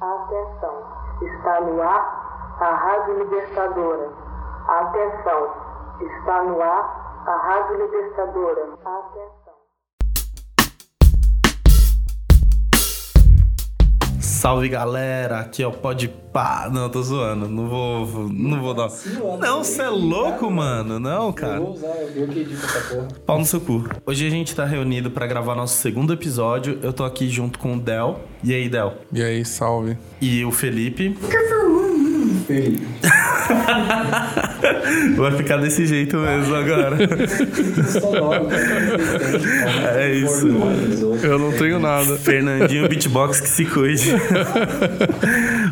Atenção, está no ar a Rádio Libertadora. Atenção, está no ar a Rádio Libertadora. Atenção. Salve galera, aqui é o Pode Pá. Não, tô zoando, não vou, não vou dar. Não, você é louco, mano. Não, cara. Eu vou usar, eu que edito essa porra. Pau no seu cu. Hoje a gente tá reunido pra gravar nosso segundo episódio. Eu tô aqui junto com o Del. E aí, Del? E aí, salve. E o Felipe. Felipe. Vai ficar desse jeito mesmo agora. É isso. Eu não tenho nada. Fernandinho Beatbox que se cuide.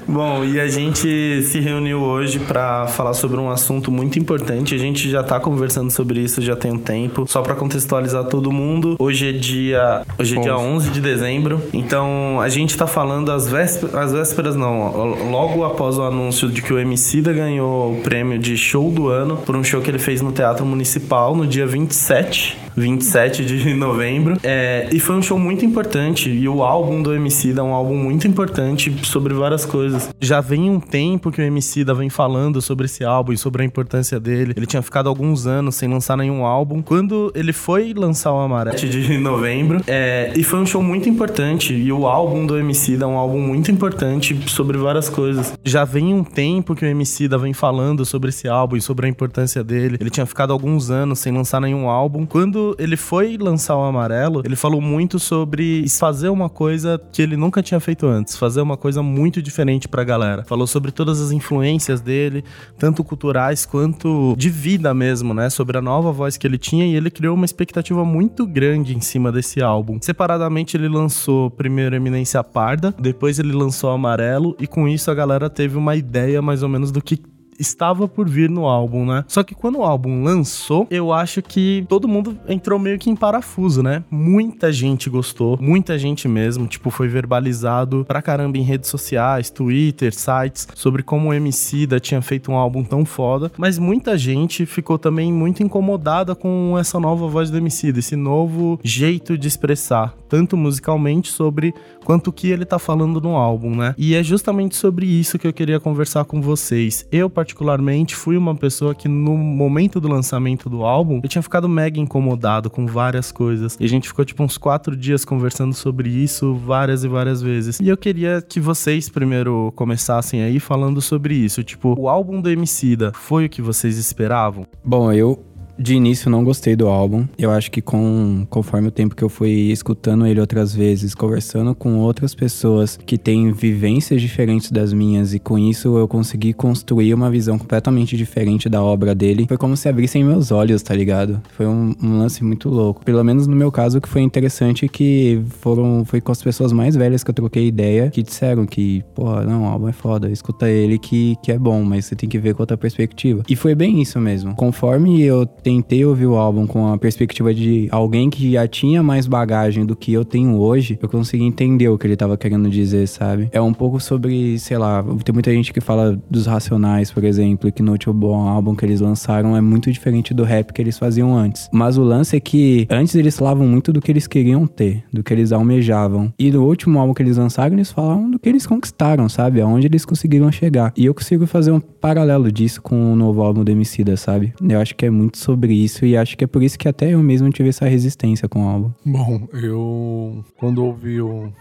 Bom, e a gente se reuniu hoje pra falar sobre um assunto muito importante. A gente já tá conversando sobre isso já tem um tempo. Só pra contextualizar todo mundo, hoje é dia, hoje é dia 11 de dezembro. Então, a gente tá falando às vésperas, às vésperas não, logo após o anúncio de que o Emicida ganhou o prêmio de show do ano por um show que ele fez no Teatro Municipal no dia 27, 27 de novembro. É, e foi um show muito importante. E o álbum do Emicida é um álbum muito importante sobre várias coisas. Já vem um tempo que o Emicida vem falando sobre esse álbum e sobre a importância dele. Ele tinha ficado alguns anos sem lançar nenhum álbum. Quando ele foi lançar o Amarelo de novembro, é, e foi um show muito importante. E o álbum do Emicida é um álbum muito importante sobre várias coisas. Já vem um tempo que o Emicida vem falando sobre esse álbum e sobre a importância dele. Ele tinha ficado alguns anos sem lançar nenhum álbum. Quando ele foi lançar o Amarelo, ele falou muito sobre fazer uma coisa que ele nunca tinha feito antes, fazer uma coisa muito diferente pra galera. Falou sobre todas as influências dele, tanto culturais quanto de vida mesmo, né? Sobre a nova voz que ele tinha e ele criou uma expectativa muito grande em cima desse álbum. Separadamente ele lançou primeiro Eminência Parda, depois ele lançou Amarelo e com isso a galera teve uma ideia mais ou menos do que estava por vir no álbum, né? Só que quando o álbum lançou, eu acho que todo mundo entrou meio que em parafuso, né? Muita gente gostou, muita gente mesmo, tipo, foi verbalizado pra caramba em redes sociais, Twitter, sites, sobre como o Emicida tinha feito um álbum tão foda, mas muita gente ficou também muito incomodada com essa nova voz do Emicida, esse novo jeito de expressar, tanto musicalmente sobre quanto que ele tá falando no álbum, né? E é justamente sobre isso que eu queria conversar com vocês. Eu, particularmente, fui uma pessoa que no momento do lançamento do álbum, eu tinha ficado mega incomodado com várias coisas. E a gente ficou tipo uns quatro dias conversando sobre isso várias e várias vezes. E eu queria que vocês primeiro começassem aí falando sobre isso. Tipo, o álbum do Emicida foi o que vocês esperavam? Bom, eu de início não gostei do álbum. Eu acho que com conforme o tempo que eu fui escutando ele outras vezes, conversando com outras pessoas que têm vivências diferentes das minhas e com isso eu consegui construir uma visão completamente diferente da obra dele. Foi como se abrissem meus olhos, tá ligado? Foi um, um lance muito louco. Pelo menos no meu caso, o que foi interessante é que foram foi com as pessoas mais velhas que eu troquei ideia que disseram que, porra, não, o álbum é foda, escuta ele que, que é bom, mas você tem que ver com outra perspectiva. E foi bem isso mesmo. Conforme eu tentei ouvir o álbum com a perspectiva de alguém que já tinha mais bagagem do que eu tenho hoje, eu consegui entender o que ele tava querendo dizer, sabe? É um pouco sobre, sei lá, tem muita gente que fala dos Racionais, por exemplo, que no último álbum que eles lançaram é muito diferente do rap que eles faziam antes. Mas o lance é que antes eles falavam muito do que eles queriam ter, do que eles almejavam. E no último álbum que eles lançaram, eles falavam do que eles conquistaram, sabe? Aonde eles conseguiram chegar. E eu consigo fazer um paralelo disso com o novo álbum do Emicida, sabe? Eu acho que é muito sobre isso e acho que é por isso que até eu mesmo tive essa resistência com o álbum. Bom, eu quando ouvi o,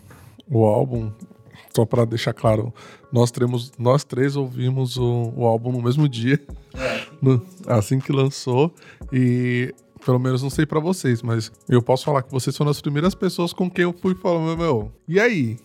o álbum, só pra deixar claro, nós, tremos, nós três ouvimos o, o álbum no mesmo dia, no- assim que lançou, e pelo menos não sei pra vocês, mas eu posso falar que vocês foram as primeiras pessoas com quem eu fui falando, meu, e aí?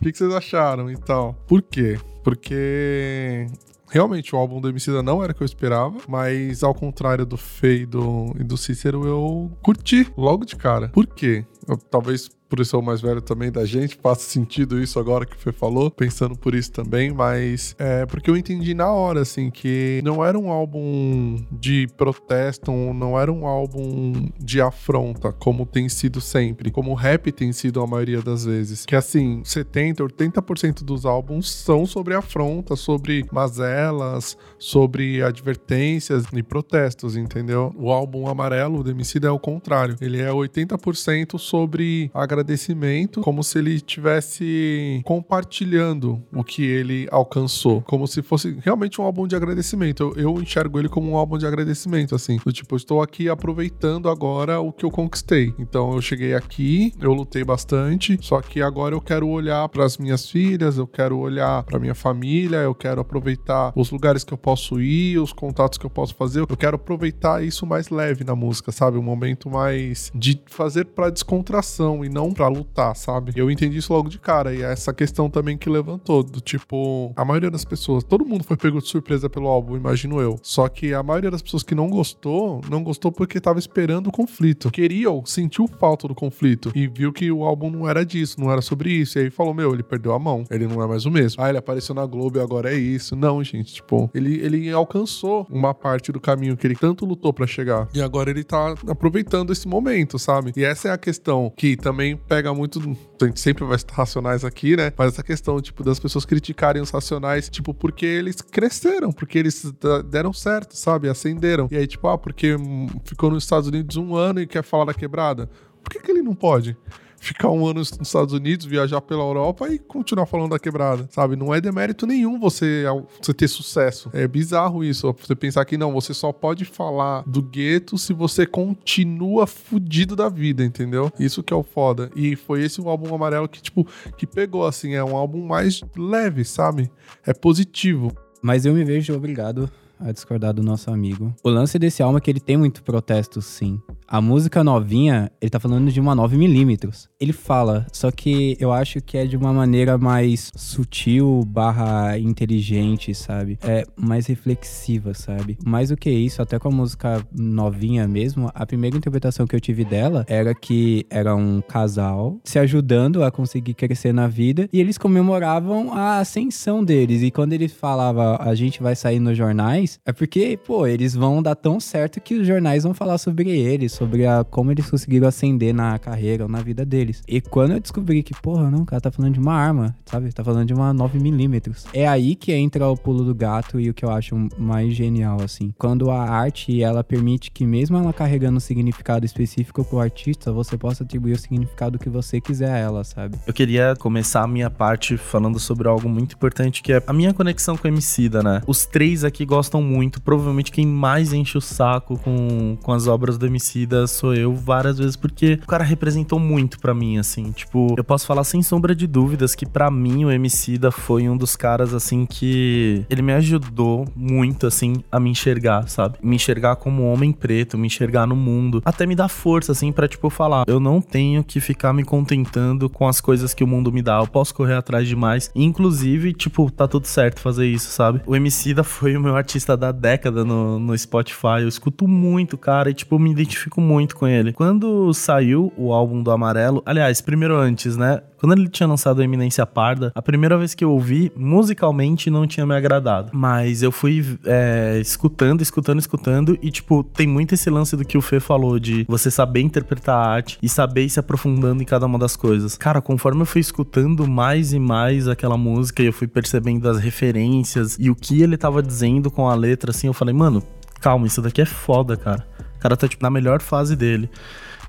O que, que vocês acharam e tal? Por quê? Porque Realmente, o álbum do Emicida não era o que eu esperava, mas ao contrário do Fei e do, do Cícero, eu curti logo de cara. Por quê? Eu- talvez por eu ser o mais velho também da gente, faça sentido isso agora que o Fê falou, pensando por isso também, mas é porque eu entendi na hora, assim, que não era um álbum de protesto, não era um álbum de afronta, como tem sido sempre, como o rap tem sido a maioria das vezes. Que assim, 70, 80% dos álbuns são sobre afronta, sobre mazelas, sobre advertências e protestos, entendeu? O álbum amarelo do Emicida é o contrário. Ele é 80% sobre agradecimento agradecimento, como se ele estivesse compartilhando o que ele alcançou, como se fosse realmente um álbum de agradecimento. Eu, eu enxergo ele como um álbum de agradecimento, assim, do tipo, estou aqui aproveitando agora o que eu conquistei. Então eu cheguei aqui, eu lutei bastante, só que agora eu quero olhar para as minhas filhas, eu quero olhar para minha família, eu quero aproveitar os lugares que eu posso ir, os contatos que eu posso fazer. Eu quero aproveitar isso mais leve na música, sabe? Um momento mais de fazer para descontração e não para lutar, sabe? Eu entendi isso logo de cara e é essa questão também que levantou do tipo, a maioria das pessoas, todo mundo foi pego de surpresa pelo álbum, imagino eu. Só que a maioria das pessoas que não gostou, não gostou porque tava esperando o conflito. Queriam, sentiu falta do conflito e viu que o álbum não era disso, não era sobre isso. E aí falou: Meu, ele perdeu a mão, ele não é mais o mesmo. Ah, ele apareceu na Globo e agora é isso. Não, gente, tipo, ele, ele alcançou uma parte do caminho que ele tanto lutou para chegar. E agora ele tá aproveitando esse momento, sabe? E essa é a questão que também pega muito. A gente sempre vai estar racionais aqui, né? Mas essa questão, tipo, das pessoas criticarem os racionais, tipo, porque eles cresceram, porque eles deram certo, sabe? Ascenderam. E aí, tipo, ah, porque ficou nos Estados Unidos um ano e quer falar da quebrada. Por que, que ele não pode? Ficar um ano nos Estados Unidos, viajar pela Europa e continuar falando da quebrada, sabe? Não é demérito nenhum você, você ter sucesso. É bizarro isso, você pensar que não, você só pode falar do gueto se você continua fudido da vida, entendeu? Isso que é o foda. E foi esse o álbum amarelo que, tipo, que pegou, assim, é um álbum mais leve, sabe? É positivo. Mas eu me vejo obrigado a discordar do nosso amigo. O lance desse álbum é que ele tem muito protesto, sim. A música novinha, ele tá falando de uma 9mm. Ele fala, só que eu acho que é de uma maneira mais sutil barra inteligente, sabe? É mais reflexiva, sabe? Mais do que isso, até com a música novinha mesmo, a primeira interpretação que eu tive dela era que era um casal se ajudando a conseguir crescer na vida e eles comemoravam a ascensão deles. E quando ele falava, a gente vai sair nos jornais, é porque, pô, eles vão dar tão certo que os jornais vão falar sobre eles, sobre a, como eles conseguiram ascender na carreira ou na vida deles. E quando eu descobri que, porra, não, o cara tá falando de uma arma, sabe? Tá falando de uma 9mm. É aí que entra o pulo do gato e o que eu acho mais genial, assim. Quando a arte, ela permite que mesmo ela carregando um significado específico pro artista, você possa atribuir o significado que você quiser a ela, sabe? Eu queria começar a minha parte falando sobre algo muito importante, que é a minha conexão com o Emicida, né? Os três aqui gostam muito. Provavelmente quem mais enche o saco com, com as obras do Emicida vida sou eu várias vezes, porque o cara representou muito para mim, assim. Tipo, eu posso falar sem sombra de dúvidas que para mim o MC da foi um dos caras, assim, que ele me ajudou muito, assim, a me enxergar, sabe? Me enxergar como homem preto, me enxergar no mundo. Até me dar força, assim, pra, tipo, falar: eu não tenho que ficar me contentando com as coisas que o mundo me dá. Eu posso correr atrás de mais. Inclusive, tipo, tá tudo certo fazer isso, sabe? O MC da foi o meu artista da década no, no Spotify. Eu escuto muito, cara, e, tipo, me identifico muito com ele. Quando saiu o álbum do Amarelo, aliás, primeiro antes, né? Quando ele tinha lançado a Eminência Parda, a primeira vez que eu ouvi, musicalmente não tinha me agradado. Mas eu fui é, escutando, escutando, escutando, e, tipo, tem muito esse lance do que o Fê falou, de você saber interpretar a arte e saber ir se aprofundando em cada uma das coisas. Cara, conforme eu fui escutando mais e mais aquela música e eu fui percebendo as referências e o que ele tava dizendo com a letra, assim, eu falei, mano, calma, isso daqui é foda, cara. O cara tá, tipo, na melhor fase dele.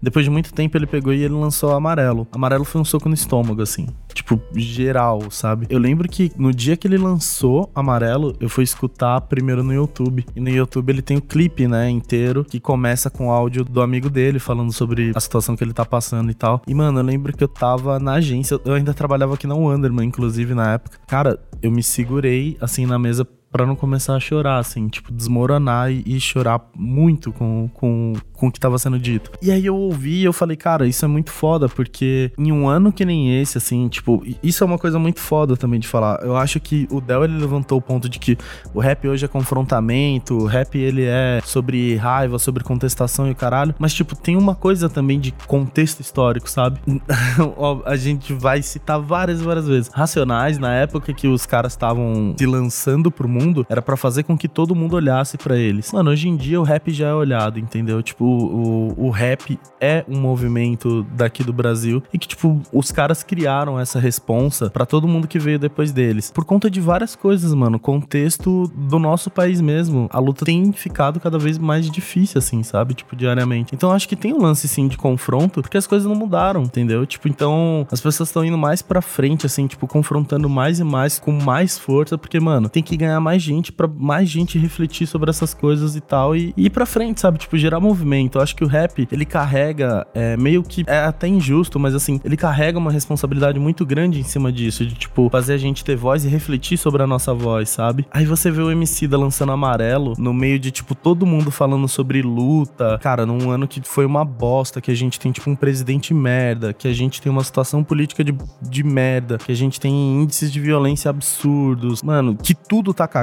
Depois de muito tempo ele pegou e ele lançou Amarelo. Amarelo foi um soco no estômago, assim. Tipo, geral, sabe? Eu lembro que no dia que ele lançou Amarelo, eu fui escutar primeiro no YouTube. E no YouTube ele tem o clipe, né, inteiro, que começa com o áudio do amigo dele falando sobre a situação que ele tá passando e tal. E, mano, eu lembro que eu tava na agência, eu ainda trabalhava aqui na Wonderman, inclusive, na época. Cara, eu me segurei, assim, na mesa para não começar a chorar, assim, tipo, desmoronar e, e, chorar muito com, com, com o que tava sendo dito. E aí eu ouvi e eu falei, cara, isso é muito foda, porque em um ano que nem esse, assim, tipo, isso é uma coisa muito foda também de falar. Eu acho que o Del ele levantou o ponto de que o rap hoje é confrontamento, o rap ele é sobre raiva, sobre contestação e o caralho, mas, tipo, tem uma coisa também de contexto histórico, sabe? a gente vai citar várias, várias vezes. Racionais, na época que os caras estavam se lançando pro mundo mundo era para fazer com que todo mundo olhasse para eles. Mano, hoje em dia o rap já é olhado, entendeu? Tipo, o, o rap é um movimento daqui do Brasil e que, tipo, os caras criaram essa responsa para todo mundo que veio depois deles. Por conta de várias coisas, mano. Contexto do nosso país mesmo. A luta tem ficado cada vez mais difícil, assim, sabe? Tipo, diariamente. Então acho que tem um lance, sim, de confronto, porque as coisas não mudaram, entendeu? Tipo, então as pessoas estão indo mais pra frente, assim, tipo, confrontando mais e mais, com mais força, porque, mano, tem que ganhar mais gente para mais gente refletir sobre essas coisas e tal e, e ir pra frente, sabe? Tipo, gerar movimento. Eu acho que o rap, ele carrega é, meio que. É até injusto, mas assim, ele carrega uma responsabilidade muito grande em cima disso, de, tipo, fazer a gente ter voz e refletir sobre a nossa voz, sabe? Aí você vê o MC da lançando amarelo no meio de, tipo, todo mundo falando sobre luta. Cara, num ano que foi uma bosta, que a gente tem, tipo, um presidente merda, que a gente tem uma situação política de, de merda, que a gente tem índices de violência absurdos. Mano, que tudo tá cagado.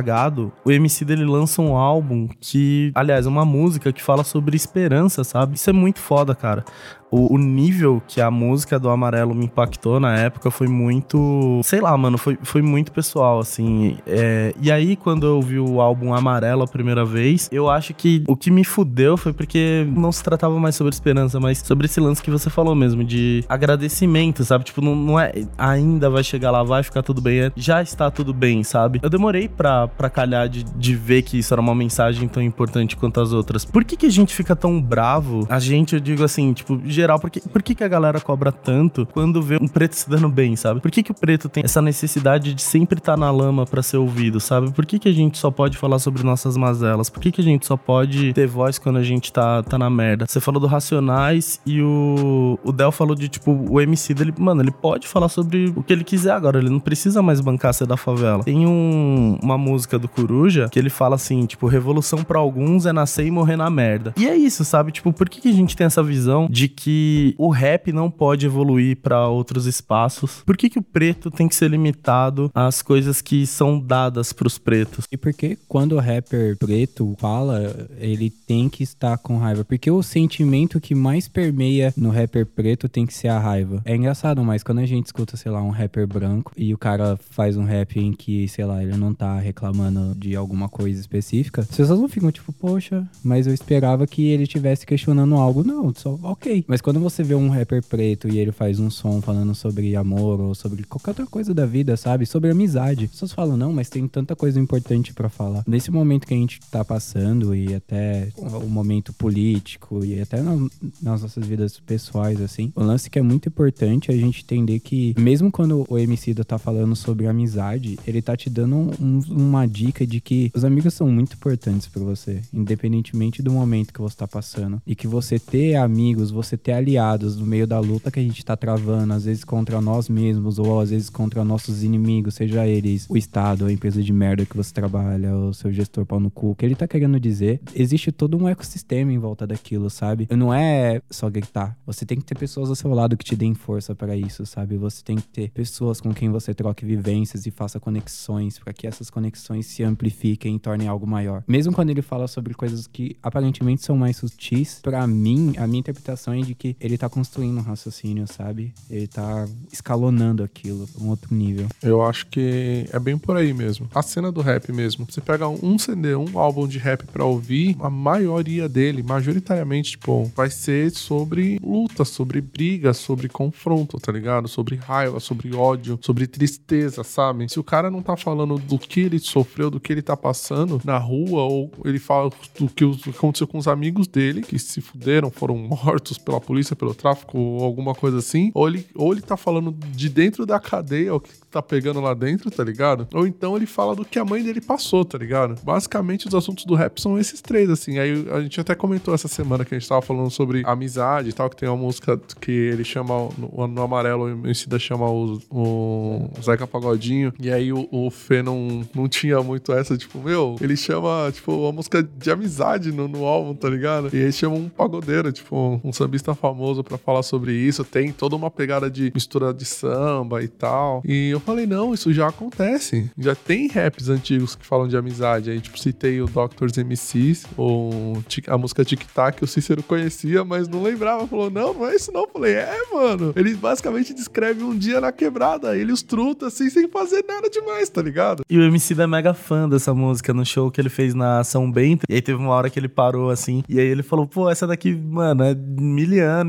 O MC dele lança um álbum que, aliás, uma música que fala sobre esperança, sabe? Isso é muito foda, cara o, o, nível que a música do Amarelo me impactou na época foi muito. Sei lá, mano, foi, foi muito pessoal, assim. É, e aí, quando eu vi o álbum Amarelo a primeira vez, eu acho que o que me fudeu foi porque não se tratava mais sobre esperança, mas sobre esse lance que você falou mesmo, de agradecimento, sabe? Tipo, não, não é ainda vai chegar lá, vai ficar tudo bem, é, já está tudo bem, sabe? Eu demorei pra, pra calhar de, de ver que isso era uma mensagem tão importante quanto as outras. Por que, que a gente fica tão bravo? A gente, eu digo assim, tipo, geral, porque, por que, que a galera cobra tanto quando vê um preto se dando bem, sabe? Por que, que o preto tem essa necessidade de sempre estar tá na lama para ser ouvido, sabe? Por que, que a gente só pode falar sobre nossas mazelas? Por que, que a gente só pode ter voz quando a gente tá, tá na merda? Você falou do Racionais e o, o Del falou de, tipo, o MC dele, mano, ele pode falar sobre o que ele quiser agora, ele não precisa mais bancar ser da favela. Tem um, uma música do Coruja que ele fala assim, tipo, revolução para alguns é nascer e morrer na merda. E é isso, sabe? Tipo, por que, que a gente tem essa visão de que o rap não pode evoluir para outros espaços? Por que, que o preto tem que ser limitado às coisas que são dadas para os pretos? E por que quando o rapper preto fala, ele tem que estar com raiva? Porque o sentimento que mais permeia no rapper preto tem que ser a raiva. É engraçado, mas quando a gente escuta, sei lá, um rapper branco e o cara faz um rap em que, sei lá, ele não tá reclamando de alguma coisa específica, as pessoas não ficam tipo, poxa, mas eu esperava que ele estivesse questionando algo. Não, só ok. Mas quando você vê um rapper preto e ele faz um som falando sobre amor ou sobre qualquer outra coisa da vida, sabe? Sobre amizade. As pessoas falam, não, mas tem tanta coisa importante para falar. Nesse momento que a gente tá passando e até o momento político e até nas nossas vidas pessoais, assim, o lance que é muito importante é a gente entender que, mesmo quando o MC tá falando sobre amizade, ele tá te dando um, uma dica de que os amigos são muito importantes para você, independentemente do momento que você tá passando. E que você ter amigos, você ter aliados no meio da luta que a gente tá travando, às vezes contra nós mesmos, ou às vezes contra nossos inimigos, seja eles o Estado, a empresa de merda que você trabalha, o seu gestor pau no cu. Que ele tá querendo dizer, existe todo um ecossistema em volta daquilo, sabe? Não é só gritar. Você tem que ter pessoas ao seu lado que te deem força para isso, sabe? Você tem que ter pessoas com quem você troque vivências e faça conexões para que essas conexões se amplifiquem e tornem algo maior. Mesmo quando ele fala sobre coisas que aparentemente são mais sutis, para mim, a minha interpretação é de que ele tá construindo um raciocínio, sabe? Ele tá escalonando aquilo pra um outro nível. Eu acho que é bem por aí mesmo. A cena do rap mesmo. Você pega um CD, um álbum de rap pra ouvir, a maioria dele, majoritariamente, tipo, vai ser sobre luta, sobre briga, sobre confronto, tá ligado? Sobre raiva, sobre ódio, sobre tristeza, sabe? Se o cara não tá falando do que ele sofreu, do que ele tá passando na rua, ou ele fala do que aconteceu com os amigos dele, que se fuderam, foram mortos pela polícia, pelo tráfico ou alguma coisa assim, ou ele, ou ele tá falando de dentro da cadeia, o que tá pegando lá dentro, tá ligado? Ou então ele fala do que a mãe dele passou, tá ligado? Basicamente, os assuntos do rap são esses três, assim. Aí a gente até comentou essa semana que a gente tava falando sobre amizade e tal, que tem uma música que ele chama, no, no amarelo, o Emicida chama o, o Zeca Pagodinho, e aí o, o Fê não, não tinha muito essa, tipo, meu, ele chama, tipo, uma música de amizade no, no álbum, tá ligado? E aí chama um pagodeiro, tipo, um sambista artista famoso para falar sobre isso, tem toda uma pegada de mistura de samba e tal. E eu falei, não, isso já acontece. Já tem raps antigos que falam de amizade. Aí, tipo, citei o Doctors MCs, ou a música Tic Tac, o Cícero conhecia, mas não lembrava. Falou, não, não é isso não. Eu falei, é, mano. Ele basicamente descreve um dia na quebrada, ele os truta assim, sem fazer nada demais, tá ligado? E o MC da é mega fã dessa música no show que ele fez na São Bento. E aí teve uma hora que ele parou assim, e aí ele falou, pô, essa daqui, mano, é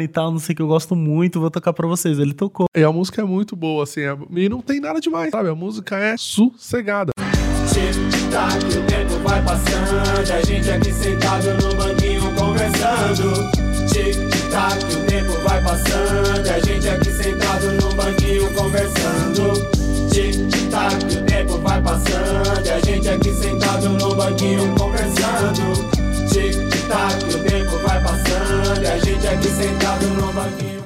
e tal, não sei que eu gosto muito, vou tocar pra vocês. Ele tocou. E a música é muito boa, assim, é... e não tem nada demais, sabe? A música é sossegada. Tic-tac, o tempo vai passando, a gente aqui sentado no banquinho conversando. Tic-tac, o tempo vai passando, a gente aqui sentado no banquinho conversando. Tic-tac, o tempo vai passando, a gente aqui sentado no banquinho conversando. Tic-tac, o tempo vai passando, a gente aqui sentado no banquinho.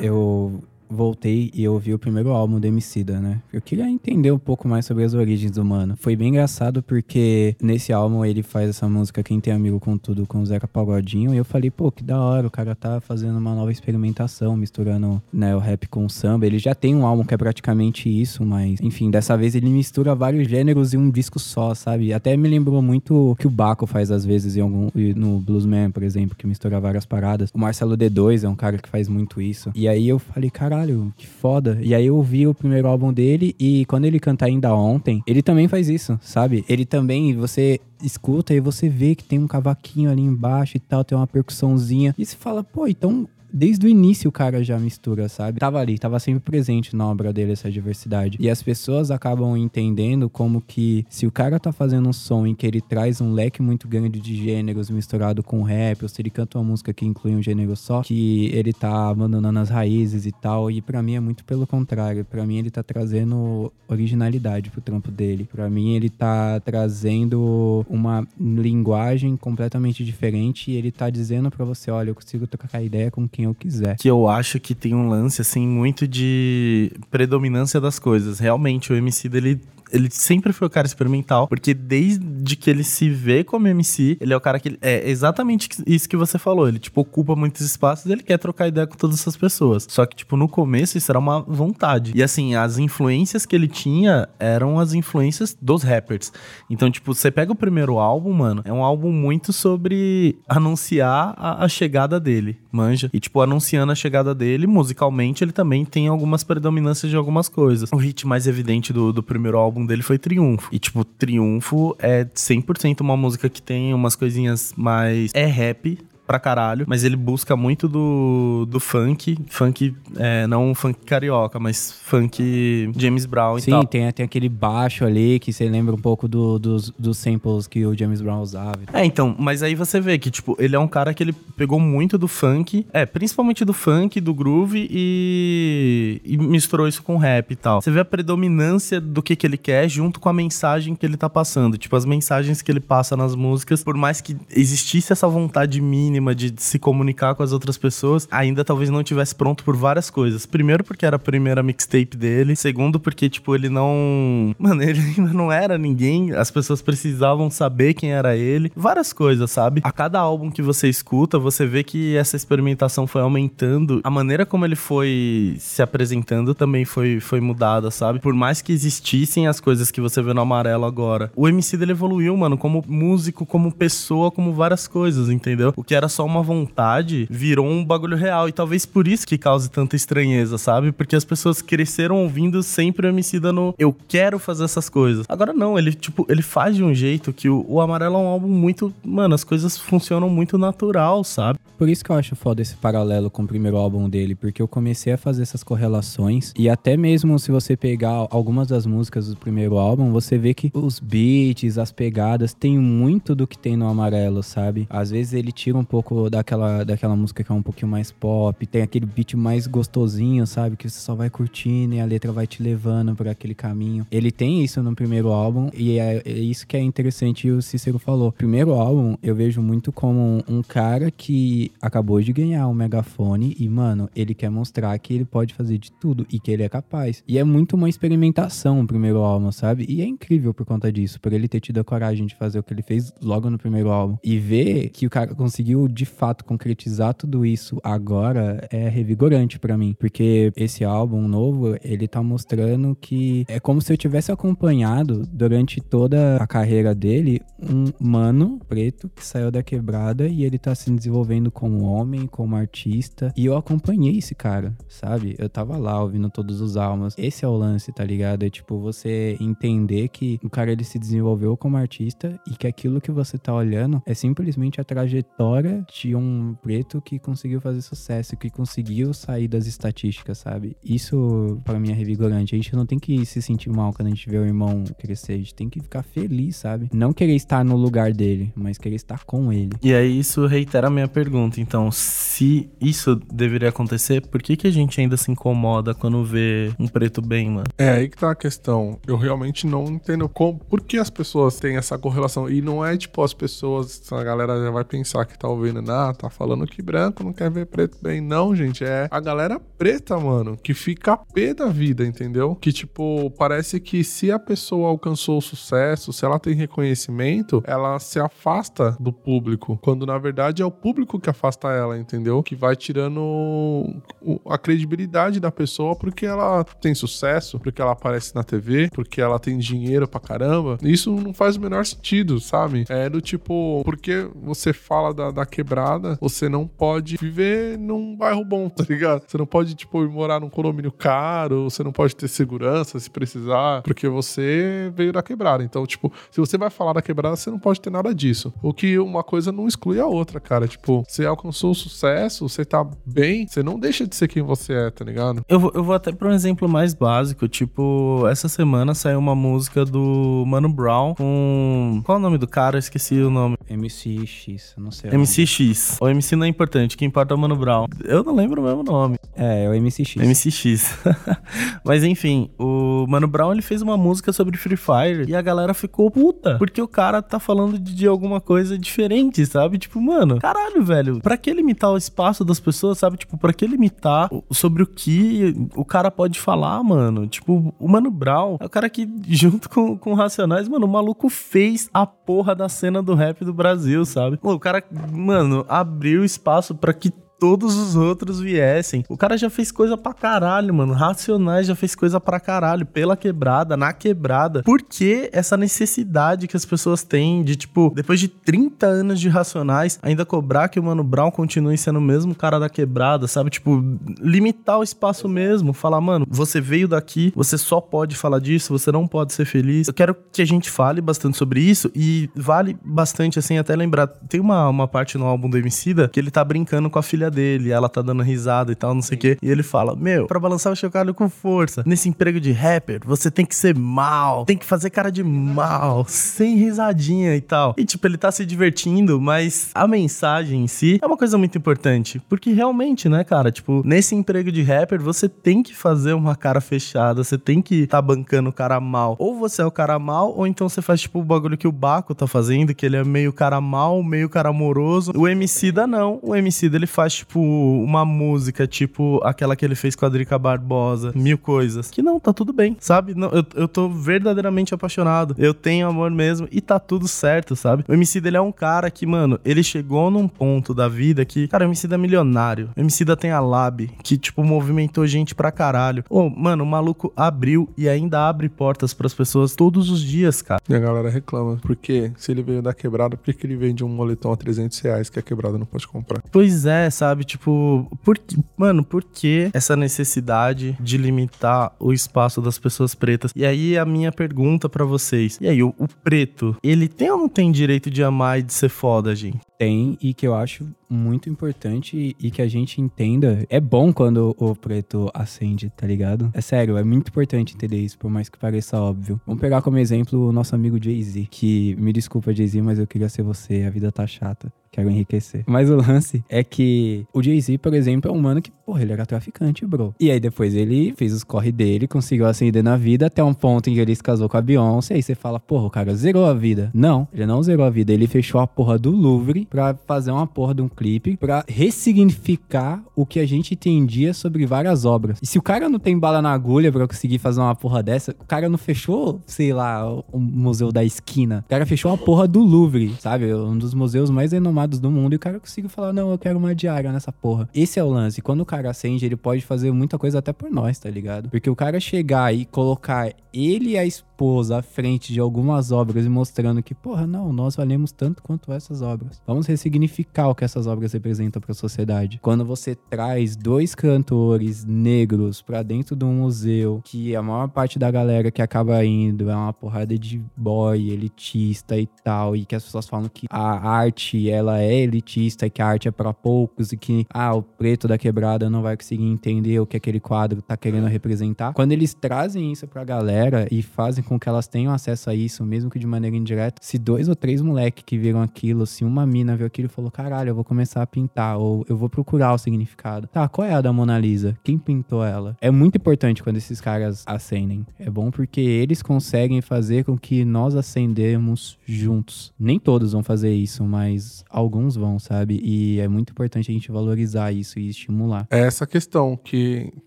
Eu voltei e ouvi o primeiro álbum do Emicida, né? Eu queria entender um pouco mais sobre as origens do Mano. Foi bem engraçado porque nesse álbum ele faz essa música Quem Tem Amigo com Tudo com o Zeca Pagodinho e eu falei, pô, que da hora, o cara tá fazendo uma nova experimentação, misturando né, o rap com o samba. Ele já tem um álbum que é praticamente isso, mas enfim, dessa vez ele mistura vários gêneros em um disco só, sabe? Até me lembrou muito o que o Baco faz às vezes em algum, no Bluesman, por exemplo, que mistura várias paradas. O Marcelo D2 é um cara que faz muito isso. E aí eu falei, caralho, caralho, que foda. E aí eu ouvi o primeiro álbum dele e quando ele canta ainda ontem, ele também faz isso, sabe? Ele também, você escuta e você vê que tem um cavaquinho ali embaixo e tal, tem uma percussãozinha. E você fala, pô, então desde o início o cara já mistura, sabe? Tava ali, tava sempre presente na obra dele essa diversidade. E as pessoas acabam entendendo como que se o cara tá fazendo um som em que ele traz um leque muito grande de gêneros misturado com rap, ou se ele canta uma música que inclui um gênero só, que ele tá abandonando as raízes e tal. E para mim é muito pelo contrário. para mim ele tá trazendo originalidade pro trampo dele. para mim ele tá trazendo uma linguagem completamente diferente e ele tá dizendo para você, olha, eu consigo trocar ideia com quem eu quiser. Que eu acho que tem um lance, assim, muito de predominância das coisas. Realmente, o MC dele ele sempre foi o cara experimental, porque desde que ele se vê como MC, ele é o cara que é exatamente isso que você falou, ele tipo ocupa muitos espaços, e ele quer trocar ideia com todas essas pessoas. Só que tipo no começo isso era uma vontade. E assim, as influências que ele tinha eram as influências dos rappers. Então, tipo, você pega o primeiro álbum, mano, é um álbum muito sobre anunciar a, a chegada dele, manja. E tipo, anunciando a chegada dele, musicalmente ele também tem algumas predominâncias de algumas coisas. O hit mais evidente do, do primeiro álbum álbum dele foi Triunfo. E, tipo, Triunfo é 100% uma música que tem umas coisinhas mais. É rap, pra caralho, mas ele busca muito do, do funk, funk, é, não funk carioca, mas funk James Brown Sim, e tal. tem, tem aquele baixo ali que você lembra um pouco do, dos, dos samples que o James Brown usava. É, então, mas aí você vê que, tipo, ele é um cara que ele pegou muito do funk, é, principalmente do funk, do groove e, e misturou isso com rap e tal. Você vê a predominância do que, que ele quer junto com a mensagem que ele tá passando. Tipo, as mensagens que ele passa nas músicas, por mais que existisse essa vontade mínima mínima de se comunicar com as outras pessoas, ainda talvez não tivesse pronto por várias coisas. Primeiro, porque era a primeira mixtape dele. Segundo, porque, tipo, ele não. Mano, ele ainda não era ninguém. As pessoas precisavam saber quem era ele. Várias coisas, sabe? A cada álbum que você escuta, você vê que essa experimentação foi aumentando. A maneira como ele foi se apresentando também foi, foi mudada, sabe? Por mais que existissem as coisas que você vê no amarelo agora, o MC dele evoluiu, mano, como músico, como pessoa, como várias coisas, entendeu? O que era só uma vontade, virou um bagulho real. E talvez por isso que cause tanta estranheza, sabe? Porque as pessoas cresceram ouvindo sempre o MC dando eu quero fazer essas coisas. Agora não, ele, tipo, ele faz de um jeito que o, o Amarelo é um álbum muito. Mano, as coisas funcionam muito natural, sabe? Por isso que eu acho foda esse paralelo com o primeiro álbum dele, porque eu comecei a fazer essas correlações. E até mesmo se você pegar algumas das músicas do primeiro álbum, você vê que os beats, as pegadas, tem muito do que tem no Amarelo, sabe? Às vezes ele tira um pouco pouco daquela, daquela música que é um pouquinho mais pop, tem aquele beat mais gostosinho, sabe? Que você só vai curtindo e a letra vai te levando por aquele caminho. Ele tem isso no primeiro álbum e é, é isso que é interessante e o Cícero falou. Primeiro álbum eu vejo muito como um cara que acabou de ganhar um megafone e, mano, ele quer mostrar que ele pode fazer de tudo e que ele é capaz. E é muito uma experimentação o primeiro álbum, sabe? E é incrível por conta disso, por ele ter tido a coragem de fazer o que ele fez logo no primeiro álbum. E ver que o cara conseguiu de fato concretizar tudo isso agora é revigorante para mim, porque esse álbum novo, ele tá mostrando que é como se eu tivesse acompanhado durante toda a carreira dele um mano preto que saiu da quebrada e ele tá se desenvolvendo como homem, como artista. E eu acompanhei esse cara, sabe? Eu tava lá ouvindo todos os álbuns. Esse é o lance, tá ligado? É tipo você entender que o cara ele se desenvolveu como artista e que aquilo que você tá olhando é simplesmente a trajetória de um preto que conseguiu fazer sucesso, que conseguiu sair das estatísticas, sabe? Isso para mim é revigorante. A gente não tem que se sentir mal quando a gente vê o irmão crescer, a gente tem que ficar feliz, sabe? Não querer estar no lugar dele, mas querer estar com ele. E aí isso reitera a minha pergunta. Então, se isso deveria acontecer, por que, que a gente ainda se incomoda quando vê um preto bem, mano? É aí que tá a questão. Eu realmente não entendo como, por que as pessoas têm essa correlação. E não é tipo as pessoas, a galera já vai pensar que tá ouvindo, ah, tá falando que branco não quer ver preto bem. Não, gente, é a galera preta, mano, que fica pé da vida, entendeu? Que tipo, parece que se a pessoa alcançou o sucesso, se ela tem reconhecimento, ela se afasta do público. Quando na verdade é o público que afasta ela, entendeu? Que vai tirando a credibilidade da pessoa porque ela tem sucesso, porque ela aparece na TV, porque ela tem dinheiro pra caramba. Isso não faz o menor sentido, sabe? É do tipo, porque você fala da, da quebrada, você não pode viver num bairro bom, tá ligado? Você não pode, tipo, morar num condomínio caro, você não pode ter segurança se precisar, porque você veio da quebrada. Então, tipo, se você vai falar da quebrada, você não pode ter nada disso. O que uma coisa não exclui a outra, cara. Tipo, você alcançou o sucesso, você tá bem, você não deixa de ser quem você é, tá ligado? Eu vou, eu vou até para um exemplo mais básico. Tipo, essa semana saiu uma música do Mano Brown com. Qual é o nome do cara? Eu esqueci o nome. MCX, não sei. MCX. O MC não é importante, o que importa é o Mano Brown. Eu não lembro o mesmo nome. É, é o MCX. MCX. Mas enfim, o Mano Brown ele fez uma música sobre Free Fire e a galera ficou puta. Porque o cara tá falando de, de alguma coisa diferente, sabe? Tipo, mano, caralho, velho. Pra que limitar o espaço das pessoas, sabe? Tipo, pra que limitar sobre o que o cara pode falar, mano? Tipo, o Mano Brown é o cara que, junto com, com Racionais, mano, o maluco fez a porra da cena do rap do Brasil, sabe? Pô, o cara, mano, abriu espaço para que todos os outros viessem. O cara já fez coisa pra caralho, mano. Racionais já fez coisa pra caralho. Pela quebrada, na quebrada. Por que essa necessidade que as pessoas têm de, tipo, depois de 30 anos de Racionais, ainda cobrar que o Mano Brown continue sendo o mesmo cara da quebrada, sabe? Tipo, limitar o espaço mesmo. Falar, mano, você veio daqui, você só pode falar disso, você não pode ser feliz. Eu quero que a gente fale bastante sobre isso e vale bastante, assim, até lembrar. Tem uma, uma parte no álbum do Emicida que ele tá brincando com a filha dele, ela tá dando risada e tal, não sei o quê. E ele fala: Meu, pra balançar o chocalho com força, nesse emprego de rapper, você tem que ser mal, tem que fazer cara de mal, sem risadinha e tal. E tipo, ele tá se divertindo, mas a mensagem em si é uma coisa muito importante. Porque realmente, né, cara, tipo, nesse emprego de rapper, você tem que fazer uma cara fechada, você tem que tá bancando o cara mal. Ou você é o cara mal, ou então você faz tipo o bagulho que o Baco tá fazendo, que ele é meio cara mal, meio cara amoroso. O MC da não. O MC ele faz tipo, uma música, tipo aquela que ele fez com a Drica Barbosa, mil coisas. Que não, tá tudo bem, sabe? Não, eu, eu tô verdadeiramente apaixonado. Eu tenho amor mesmo e tá tudo certo, sabe? O MC dele é um cara que, mano, ele chegou num ponto da vida que, cara, o MC é milionário. O MC da tem a Lab, que, tipo, movimentou gente pra caralho. Ô, oh, mano, o maluco abriu e ainda abre portas pras pessoas todos os dias, cara. E a galera reclama. Porque se ele veio da quebrada, por que ele vende um moletom a 300 reais que a quebrada não pode comprar? Pois é, sabe? Sabe? Tipo, por, mano, por que essa necessidade de limitar o espaço das pessoas pretas? E aí a minha pergunta para vocês: e aí, o, o, preto, ele tem ou não tem direito de amar e de ser foda, gente? Tem, e que eu acho muito importante e que a gente entenda. É bom quando o preto acende, tá ligado? É sério, é muito importante entender isso, por mais que pareça óbvio. Vamos pegar como exemplo o nosso amigo Jay-Z, que me desculpa, Jay-Z, mas eu queria ser você, a vida tá chata quero enriquecer. Mas o lance é que o Jay-Z, por exemplo, é um mano que, porra, ele era traficante, bro. E aí depois ele fez os corre dele, conseguiu ascender na vida até um ponto em que ele se casou com a Beyoncé. E você fala, porra, o cara zerou a vida. Não, ele não zerou a vida. Ele fechou a porra do Louvre pra fazer uma porra de um clipe pra ressignificar o que a gente entendia sobre várias obras. E se o cara não tem bala na agulha pra conseguir fazer uma porra dessa, o cara não fechou, sei lá, o museu da esquina. O cara fechou a porra do Louvre, sabe? Um dos museus mais renomados do mundo e o cara conseguiu falar: não, eu quero uma diária nessa porra. Esse é o lance. Quando o cara acende, ele pode fazer muita coisa até por nós, tá ligado? Porque o cara chegar e colocar ele e a esposa à frente de algumas obras e mostrando que, porra, não, nós valemos tanto quanto essas obras. Vamos ressignificar o que essas obras representam para a sociedade. Quando você traz dois cantores negros para dentro de um museu, que a maior parte da galera que acaba indo é uma porrada de boy, elitista e tal, e que as pessoas falam que a arte ela é elitista e que a arte é para poucos e que ah, o preto da quebrada não vai conseguir entender o que aquele quadro tá querendo representar. Quando eles trazem isso pra galera e fazem com que elas tenham acesso a isso, mesmo que de maneira indireta. Se dois ou três moleques que viram aquilo, se uma mina viu aquilo e falou, caralho, eu vou começar a pintar, ou eu vou procurar o significado. Tá, qual é a da Mona Lisa? Quem pintou ela? É muito importante quando esses caras acendem. É bom porque eles conseguem fazer com que nós acendemos juntos. Nem todos vão fazer isso, mas alguns vão, sabe? E é muito importante a gente valorizar isso e estimular. É essa questão que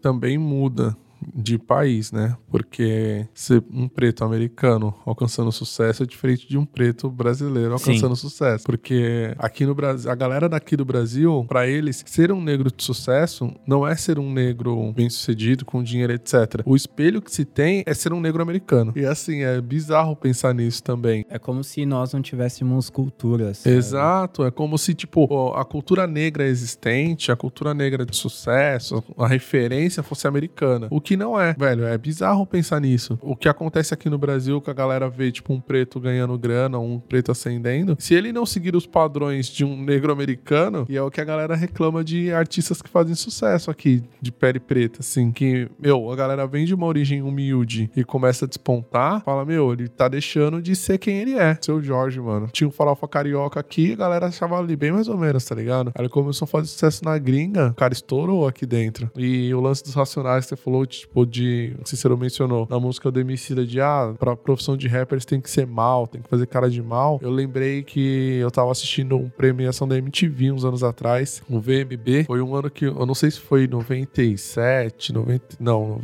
também muda de país, né? Porque ser um preto americano alcançando sucesso é diferente de um preto brasileiro alcançando Sim. sucesso. Porque aqui no Brasil, a galera daqui do Brasil, para eles, ser um negro de sucesso não é ser um negro bem sucedido, com dinheiro, etc. O espelho que se tem é ser um negro americano. E assim, é bizarro pensar nisso também. É como se nós não tivéssemos culturas. Exato, é como se, tipo, a cultura negra existente, a cultura negra de sucesso, a referência fosse americana. O que que não é, velho. É bizarro pensar nisso. O que acontece aqui no Brasil, que a galera vê, tipo, um preto ganhando grana, um preto ascendendo, se ele não seguir os padrões de um negro americano, e é o que a galera reclama de artistas que fazem sucesso aqui, de pele preta, assim, que, meu, a galera vem de uma origem humilde e começa a despontar, fala, meu, ele tá deixando de ser quem ele é. Seu Jorge, mano. Tinha um farofa carioca aqui, a galera achava ali bem mais ou menos, tá ligado? Aí ele começou a fazer sucesso na gringa, o cara estourou aqui dentro. E o lance dos Racionais, você falou, tipo, de. O Cícero mencionou na música do Emicida de ah, pra profissão de rappers tem que ser mal, tem que fazer cara de mal. Eu lembrei que eu tava assistindo uma premiação da MTV uns anos atrás, o VMB. Foi um ano que eu não sei se foi 97, 90. Não,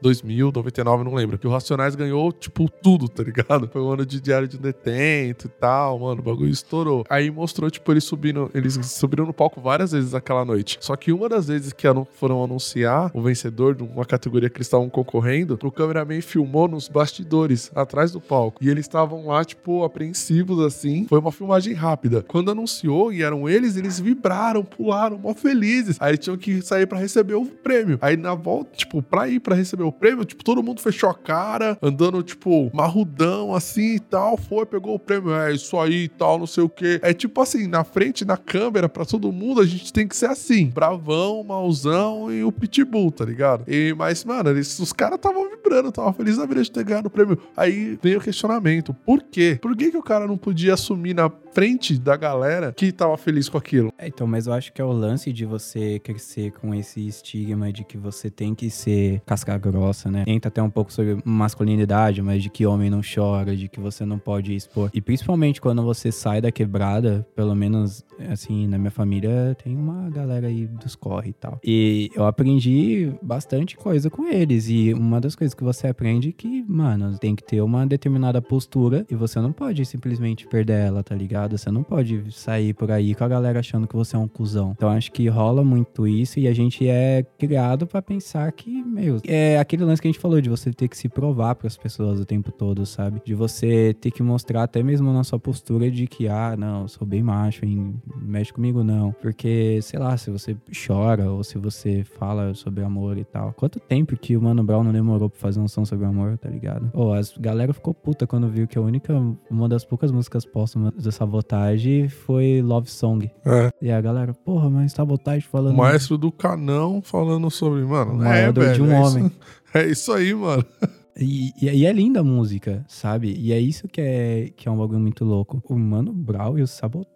2000, 99, não lembro. Que o Racionais ganhou, tipo, tudo, tá ligado? Foi um ano de Diário de Detento e tal, mano. O bagulho estourou. Aí mostrou, tipo, eles subindo. Eles subiram no palco várias vezes aquela noite. Só que uma das vezes que foram anunciar o vencedor de uma categoria que eles estavam concorrendo, o cameraman filmou nos bastidores, atrás do palco. E eles estavam lá, tipo, apreensivos assim. Foi uma filmagem rápida. Quando anunciou e eram eles, eles vibraram, pularam, mó felizes. Aí tinham que sair para receber o prêmio. Aí na volta, tipo, pra ir para receber o prêmio, tipo, todo mundo fechou a cara, andando, tipo, marrudão assim e tal. Foi, pegou o prêmio. É isso aí e tal, não sei o que. É tipo assim, na frente, na câmera, para todo mundo, a gente tem que ser assim: bravão, mauzão e o pitbull, tá ligado? E, mas, mano, eles, os caras estavam vibrando, estavam felizes na vida de ter ganhado o prêmio. Aí vem o questionamento: por quê? Por que, que o cara não podia assumir na frente da galera que tava feliz com aquilo? É, então, mas eu acho que é o lance de você crescer com esse estigma de que você tem que ser casca grossa, né? Entra até um pouco sobre masculinidade, mas de que homem não chora, de que você não pode expor. E principalmente quando você sai da quebrada, pelo menos assim, na minha família tem uma galera aí dos corre e tal. E eu aprendi bastante coisa com eles. E uma das coisas que você aprende é que, mano, tem que ter uma determinada postura e você não pode simplesmente perder ela, tá ligado? Você não pode sair por aí com a galera achando que você é um cuzão. Então acho que rola muito isso e a gente é criado para pensar que, meu, é aquele lance que a gente falou de você ter que se provar para as pessoas o tempo todo, sabe? De você ter que mostrar até mesmo na sua postura de que, ah, não, sou bem macho, hein? mexe comigo não. Porque, sei lá, se você chora ou se você fala sobre amor e tal, quanto tempo porque o Mano Brown não demorou pra fazer um som sobre amor, tá ligado? Ô, as galera ficou puta quando viu que a única, uma das poucas músicas póstumas da Sabotagem foi Love Song. É. E a galera, porra, mas Sabotagem O falando... maestro do canão falando sobre, mano, O é, velho, de um é homem. Isso, é isso aí, mano. E, e- e é linda a música, sabe? E é isso que é, que é um bagulho muito louco. O Mano Brown e o Sabotagem.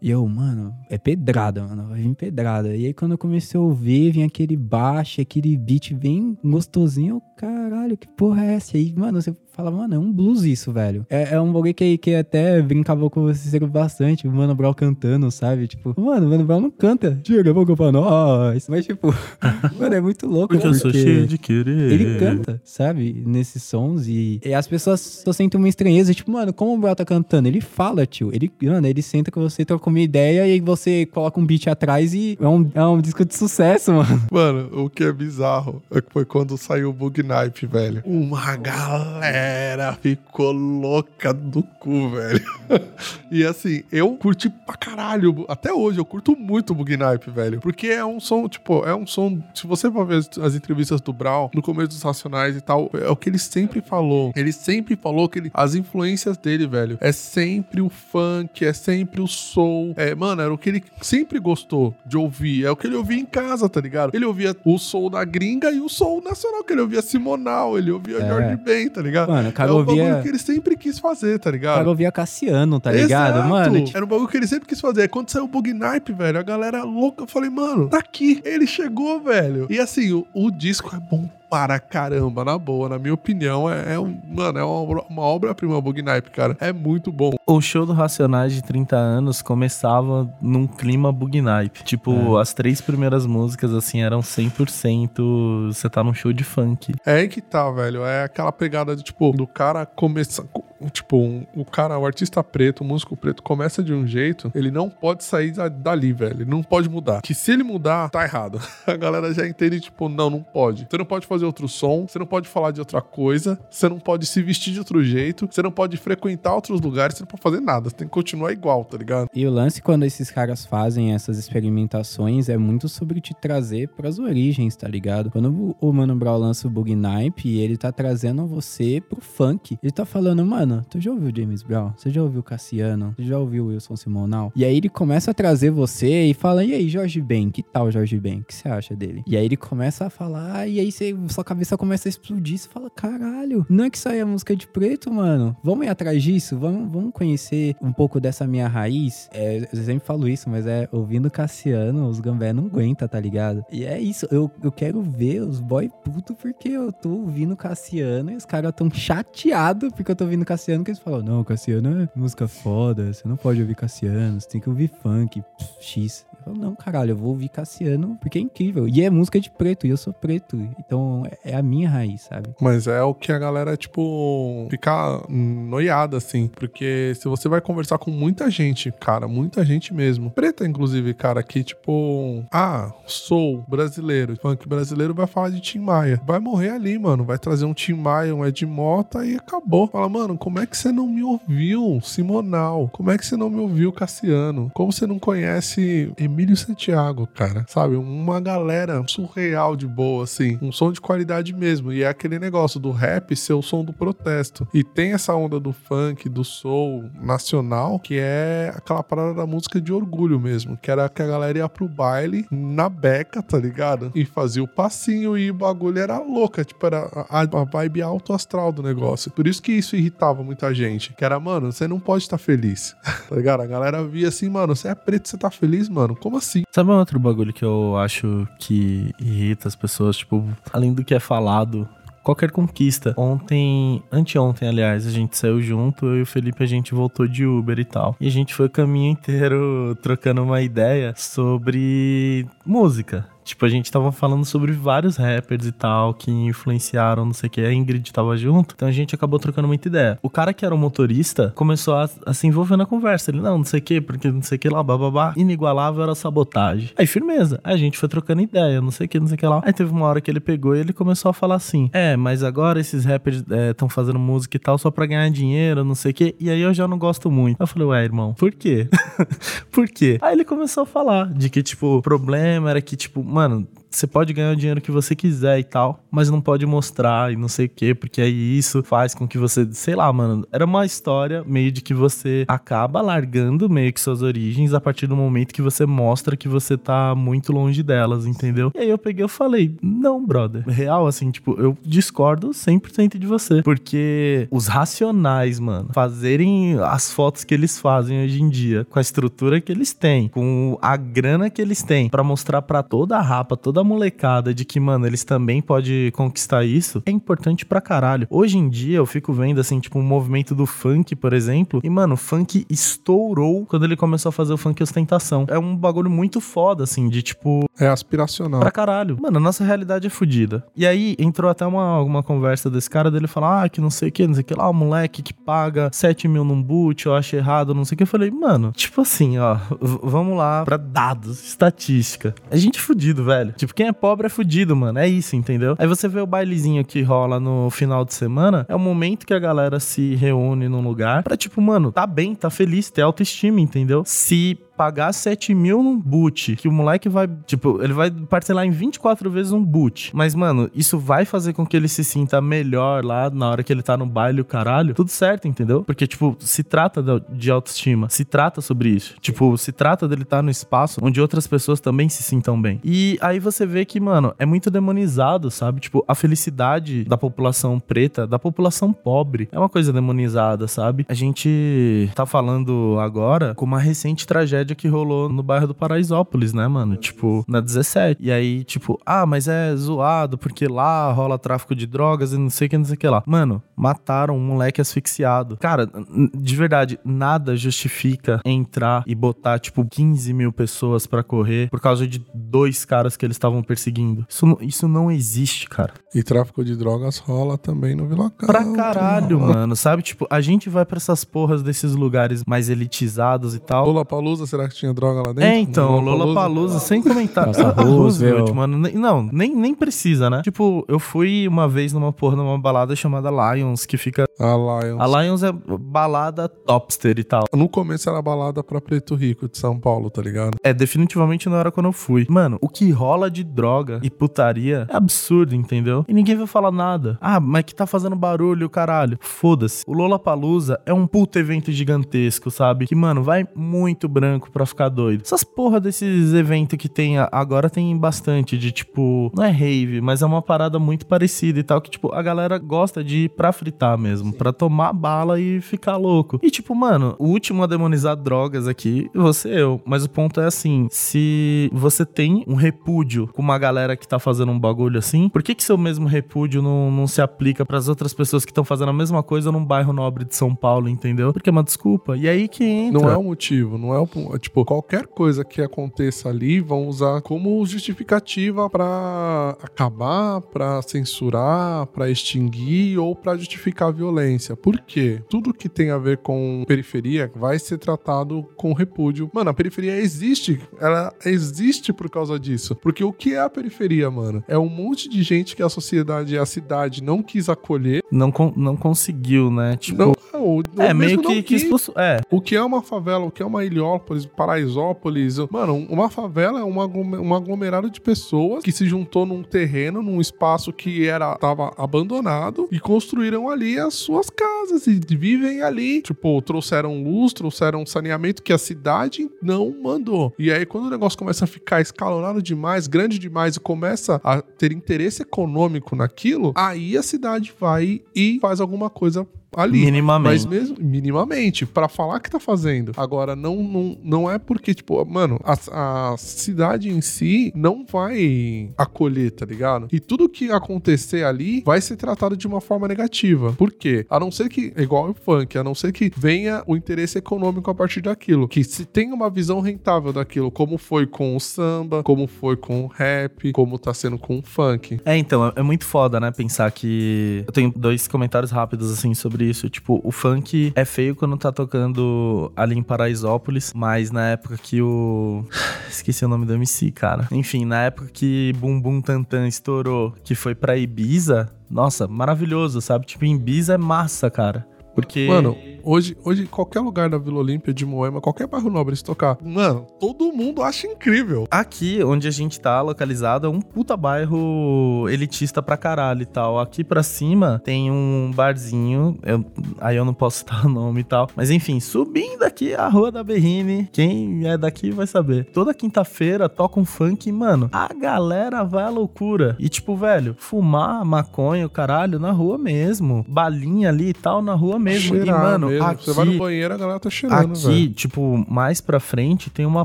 E eu, mano, é pedrada, mano. Vai vir pedrada. E aí quando eu comecei a ouvir, vinha aquele baixo, aquele beat bem gostosinho. Eu, caralho, que porra é essa? E aí, mano, você fala, mano, é um blues isso, velho. É, é um bagulho que, que até brincava com você bastante. O Mano Brown cantando, sabe? Tipo, mano, o Mano Brown não canta. Chega boca pra nós. Mas, tipo, mano, é muito louco. Porque eu sou cheio de querer. Ele canta, sabe? Nesses sons e, e as pessoas só sentem uma estranheza. Tipo, mano, como o Brown tá cantando? Ele fala, tio. Ele, mano, ele senta com você, troca uma ideia e você coloca um beat atrás e é um, é um disco de sucesso, mano. Mano, o que é bizarro é foi quando saiu o Bug Knife, velho. Uma galera ficou louca do cu, velho. e assim, eu curti pra caralho. Até hoje, eu curto muito o Bug Knife, velho. Porque é um som, tipo, é um som. Se você for ver as, as entrevistas do Brown, no começo dos Racionais e tal, é o que ele sempre falou. Ele sempre falou que ele, as influências dele, velho, é sempre o funk, é sempre o soul. É, mano, era o que ele sempre gostou de ouvir. É o que ele ouvia em casa, tá ligado? Ele ouvia o soul da gringa e o soul nacional, que ele ouvia Simonal, ele ouvia É. Jorge Ben, tá ligado? Mano, o cara é o ouvia- bagulho que ele sempre quis fazer, tá O ligado? cara ouvia Cassiano, tá ligado? Exato. Mano, tipo, Era um bagulho que ele sempre quis fazer. Quando saiu o Bug Knife, velho, a galera louca, eu falei, mano, tá aqui. Ele chegou, velho. E assim, o, o disco é bom para caramba, na boa. Na minha opinião, é, é um, mano, é uma, obra- uma obra-prima, o Bug Knife, cara. É muito bom. O show do Racionais de 30 anos começava num clima bug night. Tipo, as três primeiras músicas, assim, eram 100% você tá num show de funk. É aí que tá, velho. É aquela pegada de, tipo, do cara começar. Tipo, um- o cara, o artista preto, o músico preto, começa de um jeito, ele não pode sair da- dali, velho. Ele não pode mudar. Que se ele mudar, tá errado. A galera já entende, tipo, não, não pode. Você não pode fazer outro som, você não pode falar de outra coisa, você não pode se vestir de outro jeito, você não pode frequentar outros lugares, você não pode fazer nada. Você tem que continuar igual, tá ligado? E o lance quando esses caras fazem essas experimentações é muito sobre te trazer pras origens, tá ligado? Quando o- o Mano Brown lança o Bug Nipe, ele tá trazendo você pro funk. Ele tá falando, mano, tu já ouviu James Brown? Você já ouviu Cassiano? Você já ouviu Wilson Simonal? E aí ele começa a trazer você e fala, e aí, Jorge Ben, que tal Jorge Ben? O que você acha dele? E aí ele começa a falar, e aí você, sua cabeça começa a explodir, você fala, caralho, não é que isso aí é música de preto, mano? Vamos ir atrás disso? Vamos, vamos conhecer um pouco dessa minha raiz? É, eu sempre falo isso, mas é ouvindo Cassiano, os gambé não aguenta, tá ligado? E é isso, eu, eu quero ver os boy puto porque eu tô ouvindo Cassiano e os caras tão chateados porque eu tô ouvindo Cassiano que eles falam, não, Cassiano é música foda, você não pode ouvir Cassiano, você tem que ouvir funk, X. Eu falo, não, caralho, eu vou ouvir Cassiano porque é incrível. E é música de preto, e eu sou preto. Então é a minha raiz, sabe? Mas é o que a galera, tipo, fica noiada, assim. Porque se você vai conversar com muita gente, cara, muita gente mesmo. Preta, inclusive, cara, que, tipo, ah, sou brasileiro, funk brasileiro vai falar de Tim Maia. Vai morrer ali, mano. Vai trazer um Tim Maia, um Ed Mota e acabou. Fala, mano, como é que você não me ouviu, Simonal? Como é que você não me ouviu, Cassiano? Como você não conhece Emílio Santiago, cara? Sabe? Uma galera surreal de boa, assim. Um som de qualidade mesmo. E é aquele negócio do rap ser o som do protesto. E tem essa onda do funk, do soul nacional, que é aquela parada da música de orgulho mesmo. Que era que a galera ia pro baile na beca, tá ligado? E fazia o passinho e o bagulho era louca. Tipo, era a, a vibe alto astral do negócio. Por isso que isso irritava muita gente. Que era, mano, você não pode estar feliz. tá ligado? A galera via assim, mano, você é preto, você tá feliz, mano? Como assim? Sabe um outro bagulho que eu acho que irrita as pessoas? Tipo, além do que é falado, qualquer conquista. Ontem, anteontem, aliás, a gente saiu junto, eu e o Felipe, a gente voltou de Uber e tal. E a gente foi o caminho inteiro trocando uma ideia sobre música. Tipo, a gente tava falando sobre vários rappers e tal que influenciaram, não sei o que. A Ingrid tava junto, então a gente acabou trocando muita ideia. O cara que era o motorista começou a, a se envolver na conversa. Ele, não, não sei o que, porque não sei o que lá, bababá. Inigualável era sabotagem. Aí, firmeza. Aí a gente foi trocando ideia, não sei o que, não sei o que lá. Aí teve uma hora que ele pegou e ele começou a falar assim: É, mas agora esses rappers estão fazendo música e tal só pra ganhar dinheiro, não sei o que. E aí eu já não gosto muito. Eu falei, ué, irmão, por quê? por quê? Aí ele começou a falar de que, tipo, o problema era que, tipo, mano, você pode ganhar o dinheiro que você quiser e tal, mas não pode mostrar e não sei o quê, porque aí isso faz com que você, sei lá, mano, era uma história meio de que você acaba largando meio que suas origens a partir do momento que você mostra que você tá muito longe delas, entendeu? E aí eu peguei e falei, não, brother. Real, assim, tipo, eu discordo 100% de você, porque os racionais, mano, fazerem as fotos que eles fazem hoje em dia, com a estrutura que eles têm, com a grana que eles têm, para mostrar para toda a rapa, toda a molecada de que, mano, eles também podem conquistar isso, é importante pra caralho. Hoje em dia eu fico vendo, assim, tipo, um movimento do funk, por exemplo, e, mano, o funk estourou quando ele começou a fazer o funk ostentação. É um bagulho muito foda, assim, de tipo. É aspiracional. Pra caralho. Mano, a nossa realidade é fodida. E aí entrou até uma, uma conversa desse cara dele falar, ah, que não sei o que, não sei o que lá, o moleque que paga 7 mil num boot, eu acho errado, não sei o que. Eu falei, mano, tipo assim, ó, vamos lá pra dados, estatística. A gente é fudido, velho. Tipo, quem é pobre é fudido, mano. É isso, entendeu? Aí você vê o bailezinho que rola no final de semana, é o momento que a galera se reúne num lugar pra, tipo, mano, tá bem, tá feliz, ter autoestima, entendeu? Se pagar 7 mil num boot, que o moleque vai, tipo, ele vai parcelar em 24 vezes um boot. Mas, mano, isso vai fazer com que ele se sinta melhor lá na hora que ele tá no baile o caralho. Tudo certo, entendeu? Porque, tipo, se trata de autoestima, se trata sobre isso. Tipo, se trata dele estar tá no espaço onde outras pessoas também se sintam bem. E aí você vê que, mano, é muito demonizado, sabe? Tipo, a felicidade da população preta, da população pobre, é uma coisa demonizada, sabe? A gente tá falando agora com uma recente tragédia tragédia que rolou no bairro do Paraisópolis, né, mano? Tipo, na 17. E aí, tipo, ah, mas é zoado porque lá rola tráfico de drogas e não sei o que, não sei o que lá. Mano, mataram um moleque asfixiado. Cara, de verdade, nada justifica entrar e botar, tipo, 15 mil pessoas para correr por causa de dois caras que eles estavam perseguindo. Isso, isso não existe, cara. E tráfico de drogas rola também no Vila Country. Pra caralho, mano. Sabe, tipo, a gente vai para essas porras desses lugares mais elitizados e tal. Lula Palusa, será que tinha droga lá dentro? É, então, Lola Palusa, sem comentar. Nossa, Roosevelt, mano. Não, nem, nem precisa, né? Tipo, eu fui uma vez numa porra, numa balada chamada Lions, que fica. A Lions. A Lions é balada topster e tal. No começo era balada pra Preto Rico de São Paulo, tá ligado? É, definitivamente não era quando eu fui. Mano, o que rola de droga e putaria é absurdo, entendeu? E ninguém vai falar nada. Ah, mas que tá fazendo barulho, caralho. Foda-se. O Lola Palusa é um puto evento gigantesco, sabe? Que, mano, vai muito branco pra ficar doido. Essas porra desses eventos que tem agora tem bastante de tipo, não é rave, mas é uma parada muito parecida e tal, que tipo, a galera gosta de ir pra fritar mesmo, Sim. pra tomar bala e ficar louco. E tipo, mano, o último a demonizar drogas aqui, você eu. Mas o ponto é assim, se você tem um repúdio com uma galera que tá fazendo um bagulho assim, por que que seu mesmo repúdio não, não se aplica para as outras pessoas que estão fazendo a mesma coisa num bairro nobre de São Paulo, entendeu? Porque é uma desculpa. E aí que entra. Não é o motivo, não é o tipo, qualquer coisa que aconteça ali vão usar como justificativa para acabar, para censurar, para extinguir ou para justificar a violência. Por quê? Tudo que tem a ver com periferia vai ser tratado com repúdio. Mano, a periferia existe, ela existe por causa disso. Porque o que é a periferia, mano? É um monte de gente que a sociedade, a cidade não quis acolher. Não, con não conseguiu, né? Tipo, não, ou, é, meio que, que expulso. É. O que é uma favela, o que é uma Ilhópolis, Paraisópolis. Mano, uma favela é um aglomerado de pessoas que se juntou num terreno, num espaço que era tava abandonado e construíram ali as suas casas e vivem ali. Tipo, trouxeram luz, trouxeram saneamento que a cidade não mandou. E aí, quando o negócio começa a ficar escalonado demais, grande demais e começa a ter interesse econômico naquilo, aí a cidade vai e faz alguma coisa ali. Minimamente. Mas mesmo, minimamente, para falar que tá fazendo. Agora, não, não, não é porque, tipo, mano, a, a cidade em si não vai acolher, tá ligado? E tudo que acontecer ali vai ser tratado de uma forma negativa. Por quê? A não ser que, igual o funk, a não ser que venha o interesse econômico a partir daquilo. Que se tem uma visão rentável daquilo, como foi com o samba, como foi com o rap, como tá sendo com o funk. É, então, é muito foda, né? Pensar que. Eu tenho dois comentários rápidos, assim, sobre isso. Tipo, o funk é feio quando tá tocando ali em Paraisópolis, mas na época que o. Esqueci o nome do MC, cara. Enfim, na época que Bum Bum Tantan estourou, que foi pra Ibiza, nossa, maravilhoso, sabe? Tipo, em Ibiza é massa, cara. Porque. Mano, Hoje, hoje, qualquer lugar da Vila Olímpia, de Moema, qualquer bairro nobre se tocar, mano, todo mundo acha incrível. Aqui, onde a gente tá localizado, é um puta bairro elitista pra caralho e tal. Aqui pra cima tem um barzinho, eu, aí eu não posso citar o nome e tal. Mas enfim, subindo aqui a Rua da Berrine, quem é daqui vai saber. Toda quinta-feira toca um funk e, mano, a galera vai à loucura. E tipo, velho, fumar maconha, o caralho, na rua mesmo. Balinha ali e tal, na rua mesmo. Cheirar e, mano, mesmo. aqui... Você vai no banheiro, a galera tá cheirando, Aqui, velho. tipo, mais pra frente tem uma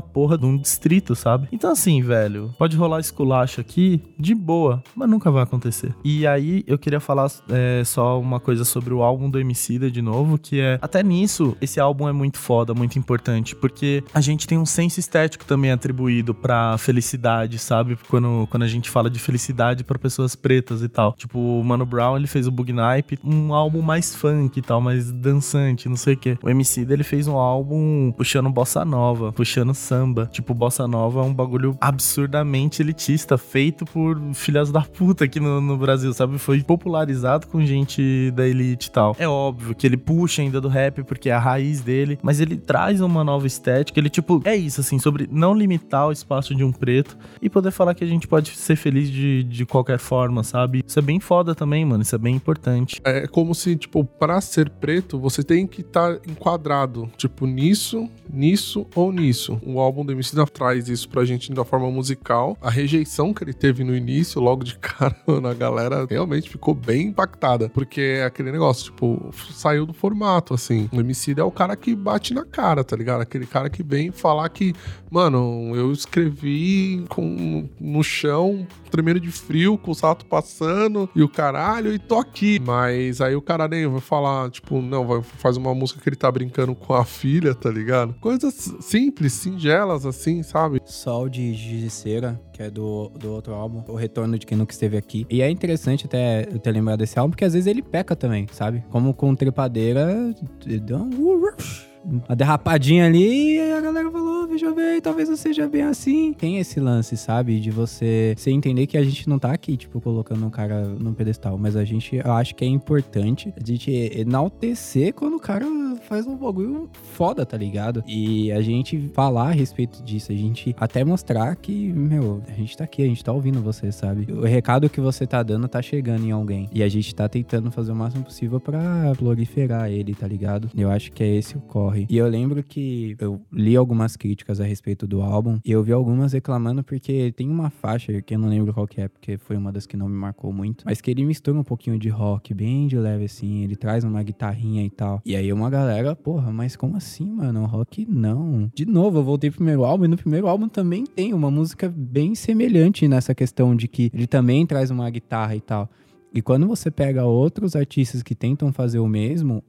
porra de um distrito, sabe? Então, assim, velho, pode rolar esculacho aqui de boa, mas nunca vai acontecer. E aí, eu queria falar é, só uma coisa sobre o álbum do Emicida de novo, que é, até nisso, esse álbum é muito foda, muito importante, porque a gente tem um senso estético também atribuído pra felicidade, sabe? Quando, quando a gente fala de felicidade pra pessoas pretas e tal. Tipo, o Mano Brown, ele fez o Bug Nipe, um álbum mais funk e tal, mais dançante, não sei o quê. O MC ele fez um álbum puxando bossa nova, puxando samba. Tipo, bossa nova é um bagulho absurdamente elitista, feito por filhas da puta aqui no, no Brasil, sabe? Foi popularizado com gente da elite e tal. É óbvio que ele puxa ainda do rap, porque é a raiz dele, mas ele traz uma nova estética. Ele, tipo, é isso, assim, sobre não limitar o espaço de um preto e poder falar que a gente pode ser feliz de, de qualquer forma, sabe? Isso é bem foda também, mano. Isso é bem importante. É como se, tipo, pra ser preto, você tem que estar enquadrado, tipo, nisso, nisso ou nisso. O álbum do MC traz isso pra gente da forma musical. A rejeição que ele teve no início, logo de cara, mano, a galera realmente ficou bem impactada. Porque é aquele negócio, tipo, saiu do formato, assim. O MC é o cara que bate na cara, tá ligado? Aquele cara que vem falar que, mano, eu escrevi com, no chão, tremendo de frio, com o salto passando e o caralho, e tô aqui. Mas aí o cara nem vai falar, tipo, não, vai, faz uma música que ele tá brincando com a filha, tá ligado? Coisas simples, singelas, assim, sabe? Sol de Giziceira, que é do, do outro álbum, O Retorno de Quem Nunca Esteve Aqui. E é interessante até eu ter lembrado desse álbum, porque às vezes ele peca também, sabe? Como com Trepadeira, deu um... Uma derrapadinha ali e a galera falou, veja bem, talvez não seja bem assim. Tem esse lance, sabe? De você, você entender que a gente não tá aqui, tipo, colocando um cara num pedestal, mas a gente, eu acho que é importante a gente enaltecer quando o cara faz um bagulho foda, tá ligado? E a gente falar a respeito disso, a gente até mostrar que, meu, a gente tá aqui, a gente tá ouvindo você, sabe? O recado que você tá dando tá chegando em alguém. E a gente tá tentando fazer o máximo possível pra proliferar ele, tá ligado? Eu acho que é esse o corre. E eu lembro que eu li algumas críticas a respeito do álbum e eu vi algumas reclamando porque tem uma faixa que eu não lembro qual que é, porque foi uma das que não me marcou muito, mas que ele mistura um pouquinho de rock, bem de leve assim, ele traz uma guitarrinha e tal. E aí uma galera, porra, mas como assim, mano? Rock não. De novo, eu voltei pro primeiro álbum e no primeiro álbum também tem uma música bem semelhante nessa questão de que ele também traz uma guitarra e tal. E quando você pega outros artistas que tentam fazer o mesmo,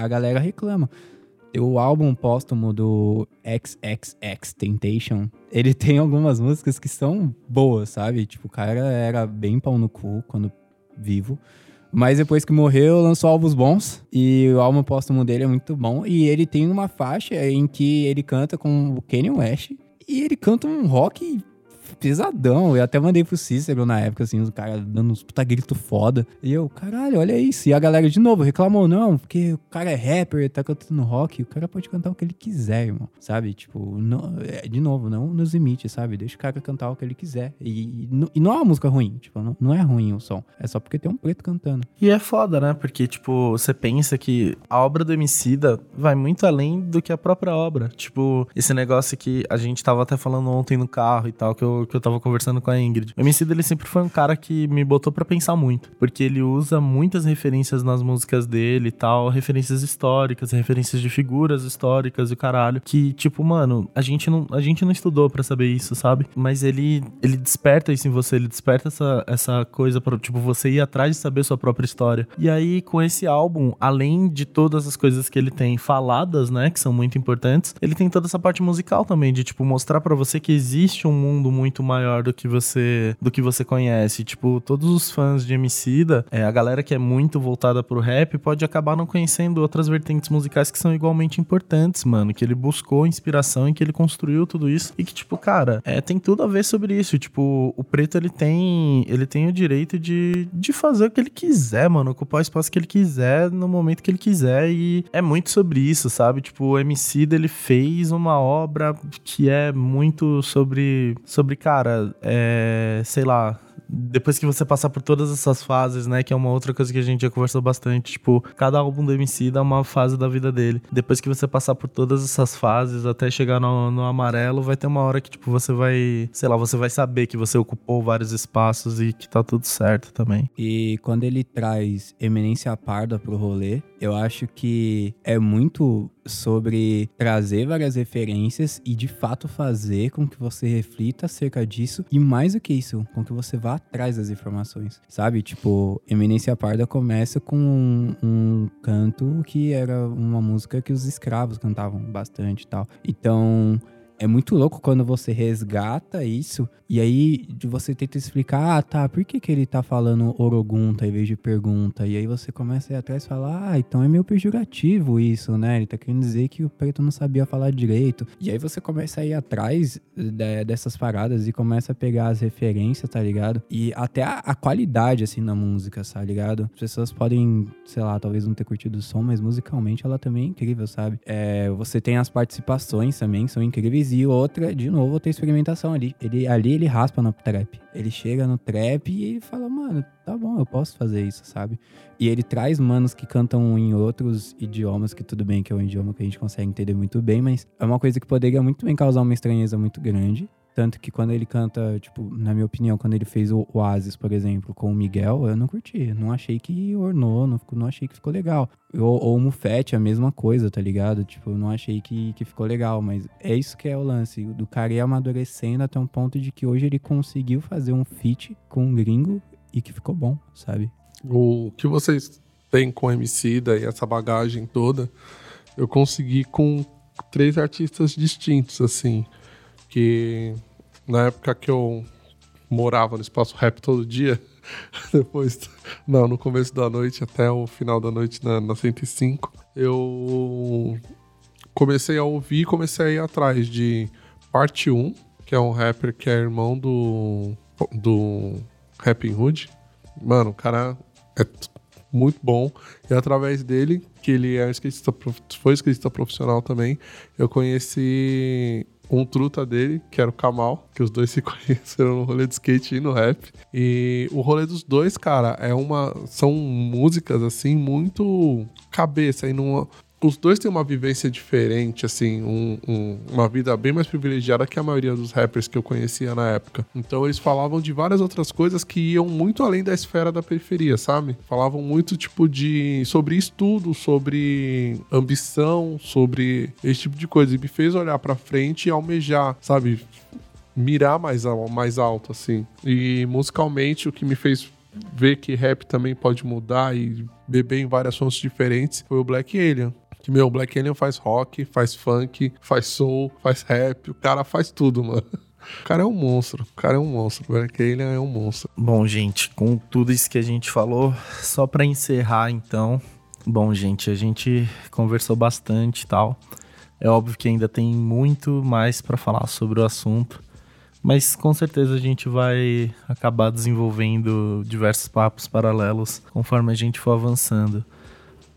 a galera reclama o álbum póstumo do XXX Temptation, ele tem algumas músicas que são boas, sabe? Tipo, o cara era bem pau no cu quando vivo. Mas depois que morreu, lançou álbuns bons. E o álbum póstumo dele é muito bom. E ele tem uma faixa em que ele canta com o Kanye West. E ele canta um rock pesadão. Eu até mandei pro Cícero na época, assim, os caras dando uns puta grito foda. E eu, caralho, olha isso. E a galera, de novo, reclamou, não, porque o cara é rapper, tá cantando rock, o cara pode cantar o que ele quiser, irmão. Sabe? Tipo, não, é, de novo, não nos limite, sabe? Deixa o cara cantar o que ele quiser. E, e, não é uma música ruim, tipo, não, não é ruim o som. É só porque tem um preto cantando. E é foda, né? Porque, tipo, você pensa que a obra do Emicida vai muito além do que a própria obra. Tipo, esse negócio que a gente tava até falando ontem no carro e tal, que eu, que eu tava conversando com a Ingrid. O Emicida, ele sempre foi um cara que me botou para pensar muito. Porque ele usa muitas referências nas músicas dele e tal, referências históricas, referências de figuras históricas e caralho. Que, tipo, mano, a gente não, a gente não estudou para saber isso, sabe? Mas ele, ele desperta isso em você, ele desperta essa, essa coisa pra, tipo, você ir atrás de saber sua própria história. E aí, com esse álbum, além de todas as coisas que ele tem faladas, né, que são muito importantes, ele tem toda essa parte musical também, de, tipo, mostrar para você que existe um mundo muito muito maior do que você do que você conhece. Tipo, todos os fãs de Emicida, é, a galera que é muito voltada pro rap pode acabar não conhecendo outras vertentes musicais que são igualmente importantes, mano. Que ele buscou inspiração e que ele construiu tudo isso. E que, tipo, cara, é, tem tudo a ver sobre isso. Tipo, o preto ele tem. Ele tem o direito de, de fazer o que ele quiser, mano. Ocupar o espaço que ele quiser no momento que ele quiser. E é muito sobre isso, sabe? Tipo, o MC ele fez uma obra que é muito sobre. Sobre, cara, é. Sei lá depois que você passar por todas essas fases, né, que é uma outra coisa que a gente já conversou bastante, tipo, cada álbum do MC dá uma fase da vida dele. Depois que você passar por todas essas fases até chegar no, no amarelo, vai ter uma hora que, tipo, você vai, sei lá, você vai saber que você ocupou vários espaços e que tá tudo certo também. E quando ele traz Eminência Parda pro rolê, eu acho que é muito sobre trazer várias referências e de fato fazer com que você reflita acerca disso e mais do que isso, com que você vá atrás das informações, sabe? Tipo, Eminência Parda começa com um, um canto que era uma música que os escravos cantavam bastante e tal. Então, é muito louco quando você resgata isso e aí você tenta explicar, ah, tá, por que, que ele tá falando orogunta em vez de pergunta? E aí você começa a ir atrás e falar, ah, então é meio pejorativo isso, né? Ele tá querendo dizer que o preto não sabia falar direito. E aí você começa a ir atrás de, dessas paradas e começa a pegar as referências, tá ligado? E até a, a, qualidade, assim, na música, tá ligado? As pessoas podem, sei lá, talvez não ter curtido o som, mas musicalmente ela também é incrível, sabe? É, você tem as participações também, são incríveis. E outra, de novo, tem experimentação ali. Ele, ali ele raspa no trap. Ele chega no trap e fala, mano, tá bom, eu posso fazer isso, sabe? E ele traz manos que cantam em outros idiomas, que tudo bem que é um idioma que a gente consegue entender muito bem, mas é uma coisa que poderia muito bem causar uma estranheza muito grande. Tanto que quando ele canta, tipo, na minha opinião, quando ele fez o Oasis, por exemplo, com o Miguel, eu não curti. Não achei que ornou, não, não achei que ficou legal. Ou, ou o Mufete, a mesma coisa, tá ligado? Tipo, não achei que, que ficou legal. Mas é isso que é o lance. Do cara ir amadurecendo até um ponto de que hoje ele conseguiu fazer um feat com um gringo e que ficou bom, sabe? O que vocês têm com o MC e essa bagagem toda, eu consegui com três artistas distintos, assim que na época que eu morava no espaço rap todo dia, depois, não, no começo da noite até o final da noite na, na 105, eu comecei a ouvir comecei a ir atrás de Parte 1, que é um rapper que é irmão do, do Rapping Hood. Mano, o cara é muito bom. E através dele, que ele é skatista, foi skatista profissional também, eu conheci um truta dele, que era o Kamal, que os dois se conheceram no rolê de skate e no rap. E o rolê dos dois, cara, é uma. São músicas assim, muito cabeça e não os dois têm uma vivência diferente, assim, um, um, uma vida bem mais privilegiada que a maioria dos rappers que eu conhecia na época. Então eles falavam de várias outras coisas que iam muito além da esfera da periferia, sabe? Falavam muito, tipo, de. sobre estudo, sobre ambição, sobre esse tipo de coisa. E me fez olhar pra frente e almejar, sabe? Mirar mais, mais alto, assim. E musicalmente, o que me fez ver que rap também pode mudar e beber em várias fontes diferentes foi o Black Alien. Que, meu, Black Alien faz rock, faz funk, faz soul, faz rap. O cara faz tudo, mano. O cara é um monstro. O cara é um monstro. O Black Alien é um monstro. Bom, gente, com tudo isso que a gente falou, só para encerrar, então. Bom, gente, a gente conversou bastante e tal. É óbvio que ainda tem muito mais para falar sobre o assunto, mas com certeza a gente vai acabar desenvolvendo diversos papos paralelos conforme a gente for avançando.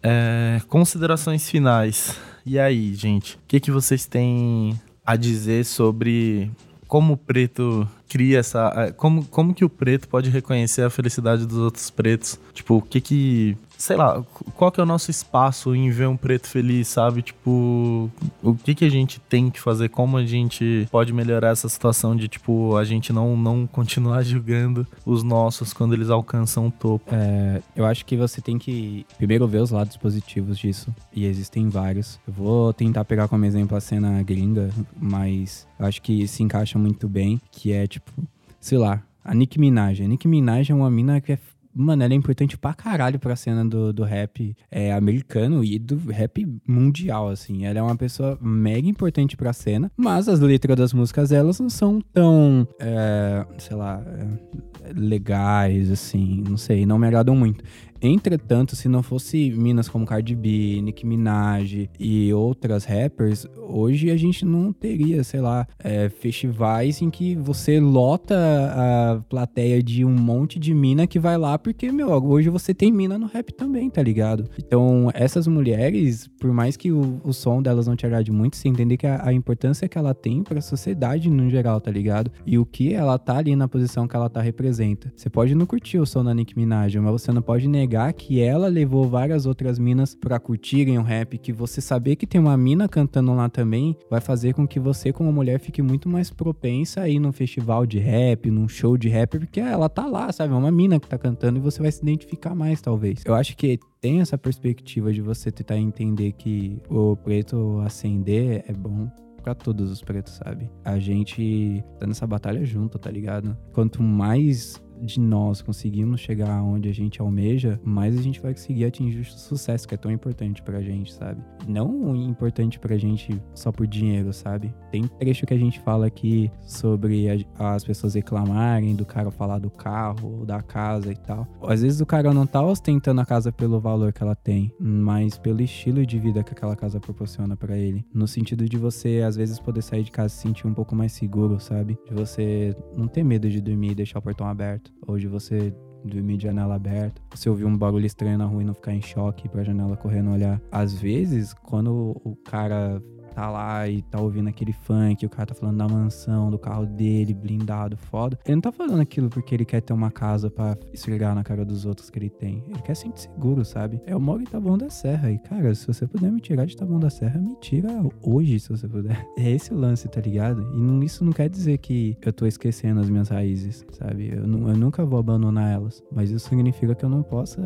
É, considerações finais. E aí, gente? O que, que vocês têm a dizer sobre como o preto cria essa. Como, como que o preto pode reconhecer a felicidade dos outros pretos? Tipo, o que que sei lá, qual que é o nosso espaço em ver um preto feliz, sabe? Tipo, o que que a gente tem que fazer? Como a gente pode melhorar essa situação de, tipo, a gente não, não continuar julgando os nossos quando eles alcançam o topo? É, eu acho que você tem que primeiro ver os lados positivos disso, e existem vários. Eu vou tentar pegar como exemplo a cena gringa, mas eu acho que se encaixa muito bem, que é, tipo, sei lá, a Nicki Minaj. A Nicki Minaj é uma mina que é mano, ela é importante pra caralho pra cena do, do rap é, americano e do rap mundial, assim. Ela é uma pessoa mega importante pra cena, mas as letras das músicas delas não são tão, é, sei lá, é, legais, assim, não sei, não me agradam muito. Entretanto, se não fosse minas como Cardi B, Nicki Minaj e outras rappers, hoje a gente não teria, sei lá, é, festivais em que você lota a plateia de um monte de mina que vai lá, porque, meu, hoje você tem mina no rap também, tá ligado? Então, essas mulheres, por mais que o, o som delas não te agrade muito, você entender que a, a importância que ela tem pra sociedade no geral, tá ligado? E o que ela tá ali na posição que ela tá representa. Você pode não curtir o som da Nicki Minaj, mas você não pode negar que ela levou várias outras minas para curtirem o rap, que você saber que tem uma mina cantando lá também vai fazer com que você como mulher fique muito mais propensa a ir num festival de rap, num show de rap, porque ela tá lá, sabe? É uma mina que tá cantando e você vai se identificar mais, talvez. Eu acho que tem essa perspectiva de você tentar entender que o preto ascender é bom para todos os pretos, sabe? A gente tá nessa batalha junto, tá ligado? Quanto mais de nós conseguimos chegar onde a gente almeja, mais a gente vai conseguir atingir o sucesso que é tão importante pra gente, sabe? Não importante pra gente só por dinheiro, sabe? Tem trecho que a gente fala aqui sobre as pessoas reclamarem do cara falar do carro da casa e tal. Às vezes o cara não tá ostentando a casa pelo valor que ela tem, mas pelo estilo de vida que aquela casa proporciona para ele. No sentido de você, às vezes, poder sair de casa e se sentir um pouco mais seguro, sabe? De você não ter medo de dormir e deixar o portão aberto aberto, ou de você dormir de janela aberta, você ouvir um barulho estranho na rua e não ficar em choque pra janela correndo olhar. Às vezes, quando o cara tá lá e tá ouvindo aquele funk, o cara tá falando da mansão, do carro dele, blindado, foda. Ele não tá falando aquilo porque ele quer ter uma casa para esfregar na cara dos outros que ele tem. Ele quer sentir seguro, sabe? É o em Taboão da Serra. E, cara, se você puder me tirar de Taboão da Serra, me tira hoje, se você puder. É esse o lance, tá ligado? E não, isso não quer dizer que eu tô esquecendo as minhas raízes, sabe? Eu, eu nunca vou abandonar elas. Mas isso significa que eu não possa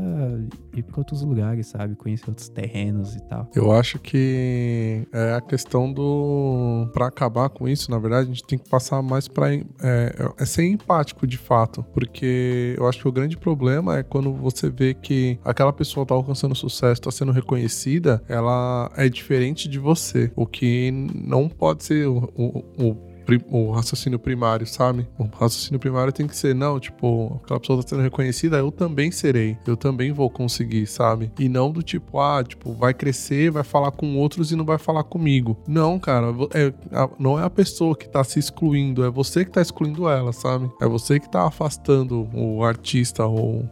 ir pra outros lugares, sabe? Conhecer outros terrenos e tal. Eu acho que é a questão do. Para acabar com isso, na verdade, a gente tem que passar mais para é, é ser empático de fato. Porque eu acho que o grande problema é quando você vê que aquela pessoa tá alcançando sucesso, tá sendo reconhecida, ela é diferente de você. O que não pode ser o, o, o o raciocínio primário, sabe? O raciocínio primário tem que ser, não, tipo, aquela pessoa tá sendo reconhecida, eu também serei, eu também vou conseguir, sabe? E não do tipo, ah, tipo, vai crescer, vai falar com outros e não vai falar comigo. Não, cara, é, não é a pessoa que tá se excluindo, é você que tá excluindo ela, sabe? É você que tá afastando o artista ou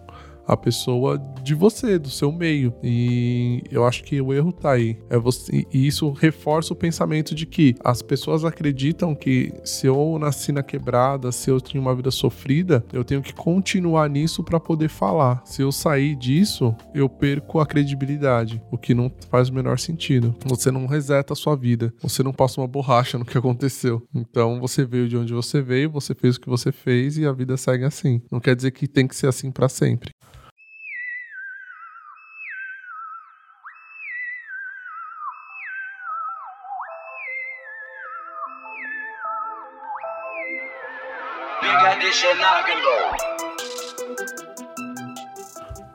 a pessoa de você, do seu meio. E eu acho que o erro tá aí. É você, e isso reforça o pensamento de que as pessoas acreditam que se eu nasci na quebrada, se eu tinha uma vida sofrida, eu tenho que continuar nisso para poder falar. Se eu sair disso, eu perco a credibilidade, o que não faz o menor sentido. Você não reseta a sua vida, você não passa uma borracha no que aconteceu. Então você veio de onde você veio, você fez o que você fez e a vida segue assim. Não quer dizer que tem que ser assim para sempre.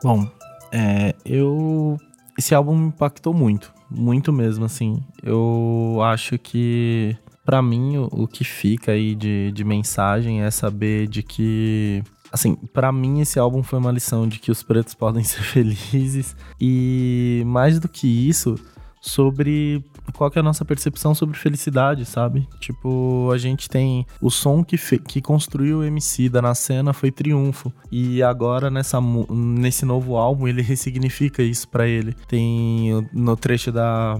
Bom, é, eu. Esse álbum me impactou muito. Muito mesmo, assim. Eu acho que. para mim, o, o, que fica aí de, de mensagem é saber de que assim, para mim esse álbum foi uma lição de que os pretos podem ser felizes e mais do que isso, sobre qual que é a nossa percepção sobre felicidade, sabe? Tipo, a gente tem o som que, que construiu o MC da na cena foi Triunfo. E agora nessa, nesse novo álbum ele ressignifica isso para ele. Tem no trecho da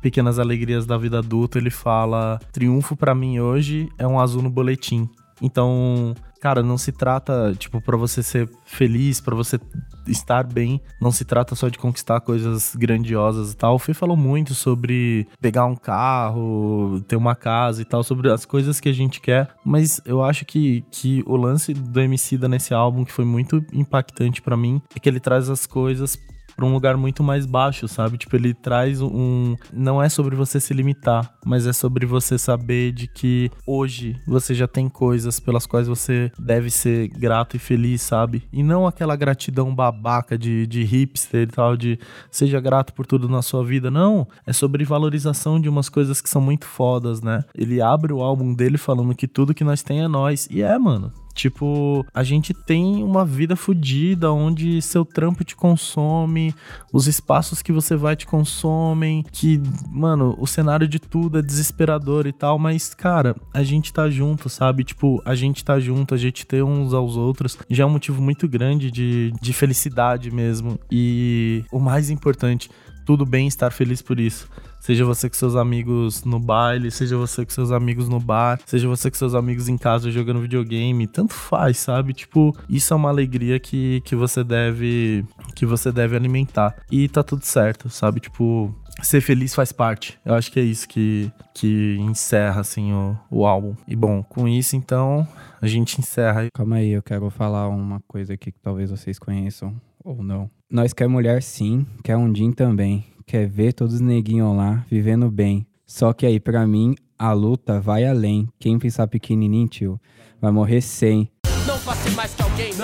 Pequenas Alegrias da Vida Adulta, ele fala: Triunfo para mim hoje é um azul no boletim. Então, cara, não se trata, tipo, para você ser feliz, para você estar bem, não se trata só de conquistar coisas grandiosas e tal. O Fê falou muito sobre pegar um carro, ter uma casa e tal, sobre as coisas que a gente quer, mas eu acho que, que o lance do MC da nesse álbum que foi muito impactante para mim é que ele traz as coisas pra um lugar muito mais baixo, sabe? Tipo, ele traz um. Não é sobre você se limitar, mas é sobre você saber de que hoje você já tem coisas pelas quais você deve ser grato e feliz, sabe? E não aquela gratidão babaca de, de hipster e tal, de seja grato por tudo na sua vida. Não. É sobre valorização de umas coisas que são muito fodas, né? Ele abre o álbum dele falando que tudo que nós tem é nós. E é, mano. Tipo, a gente tem uma vida fodida onde seu trampo te consome, os espaços que você vai te consomem, que, mano, o cenário de tudo é desesperador e tal, mas, cara, a gente tá junto, sabe? Tipo, a gente tá junto, a gente tem uns aos outros, já é um motivo muito grande de, de felicidade mesmo. E o mais importante, tudo bem estar feliz por isso. Seja você com seus amigos no baile, seja você com seus amigos no bar, seja você com seus amigos em casa jogando videogame, tanto faz, sabe? Tipo, isso é uma alegria que, que você deve que você deve alimentar. E tá tudo certo, sabe? Tipo, ser feliz faz parte. Eu acho que é isso que, que encerra, assim, o, o álbum. E bom, com isso, então, a gente encerra. Calma aí, eu quero falar uma coisa aqui que talvez vocês conheçam ou não. Nós quer mulher sim, quer um din também quer ver todos os neguinhos lá vivendo bem. Só que aí, pra mim, a luta vai além. Quem pensar pequenininho, tio, vai morrer sem. Não faça mais que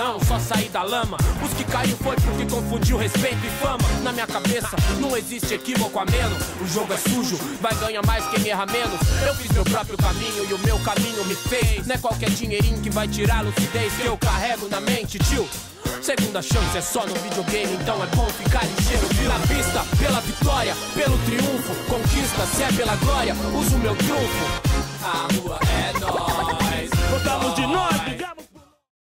não, só sair da lama. Os que caiu foi porque confundiu respeito e fama. Na minha cabeça, não existe equívoco a menos. O jogo é sujo, vai ganhar mais quem erra menos. Eu fiz meu próprio caminho e o meu caminho me fez. Não é qualquer dinheirinho que vai tirar a lucidez que eu carrego na mente, tio. Segunda chance é só no videogame, então é bom ficar ligeiro. Na pista, pela vitória, pelo triunfo. Conquista, se é pela glória, uso meu trunfo. A rua é nossa.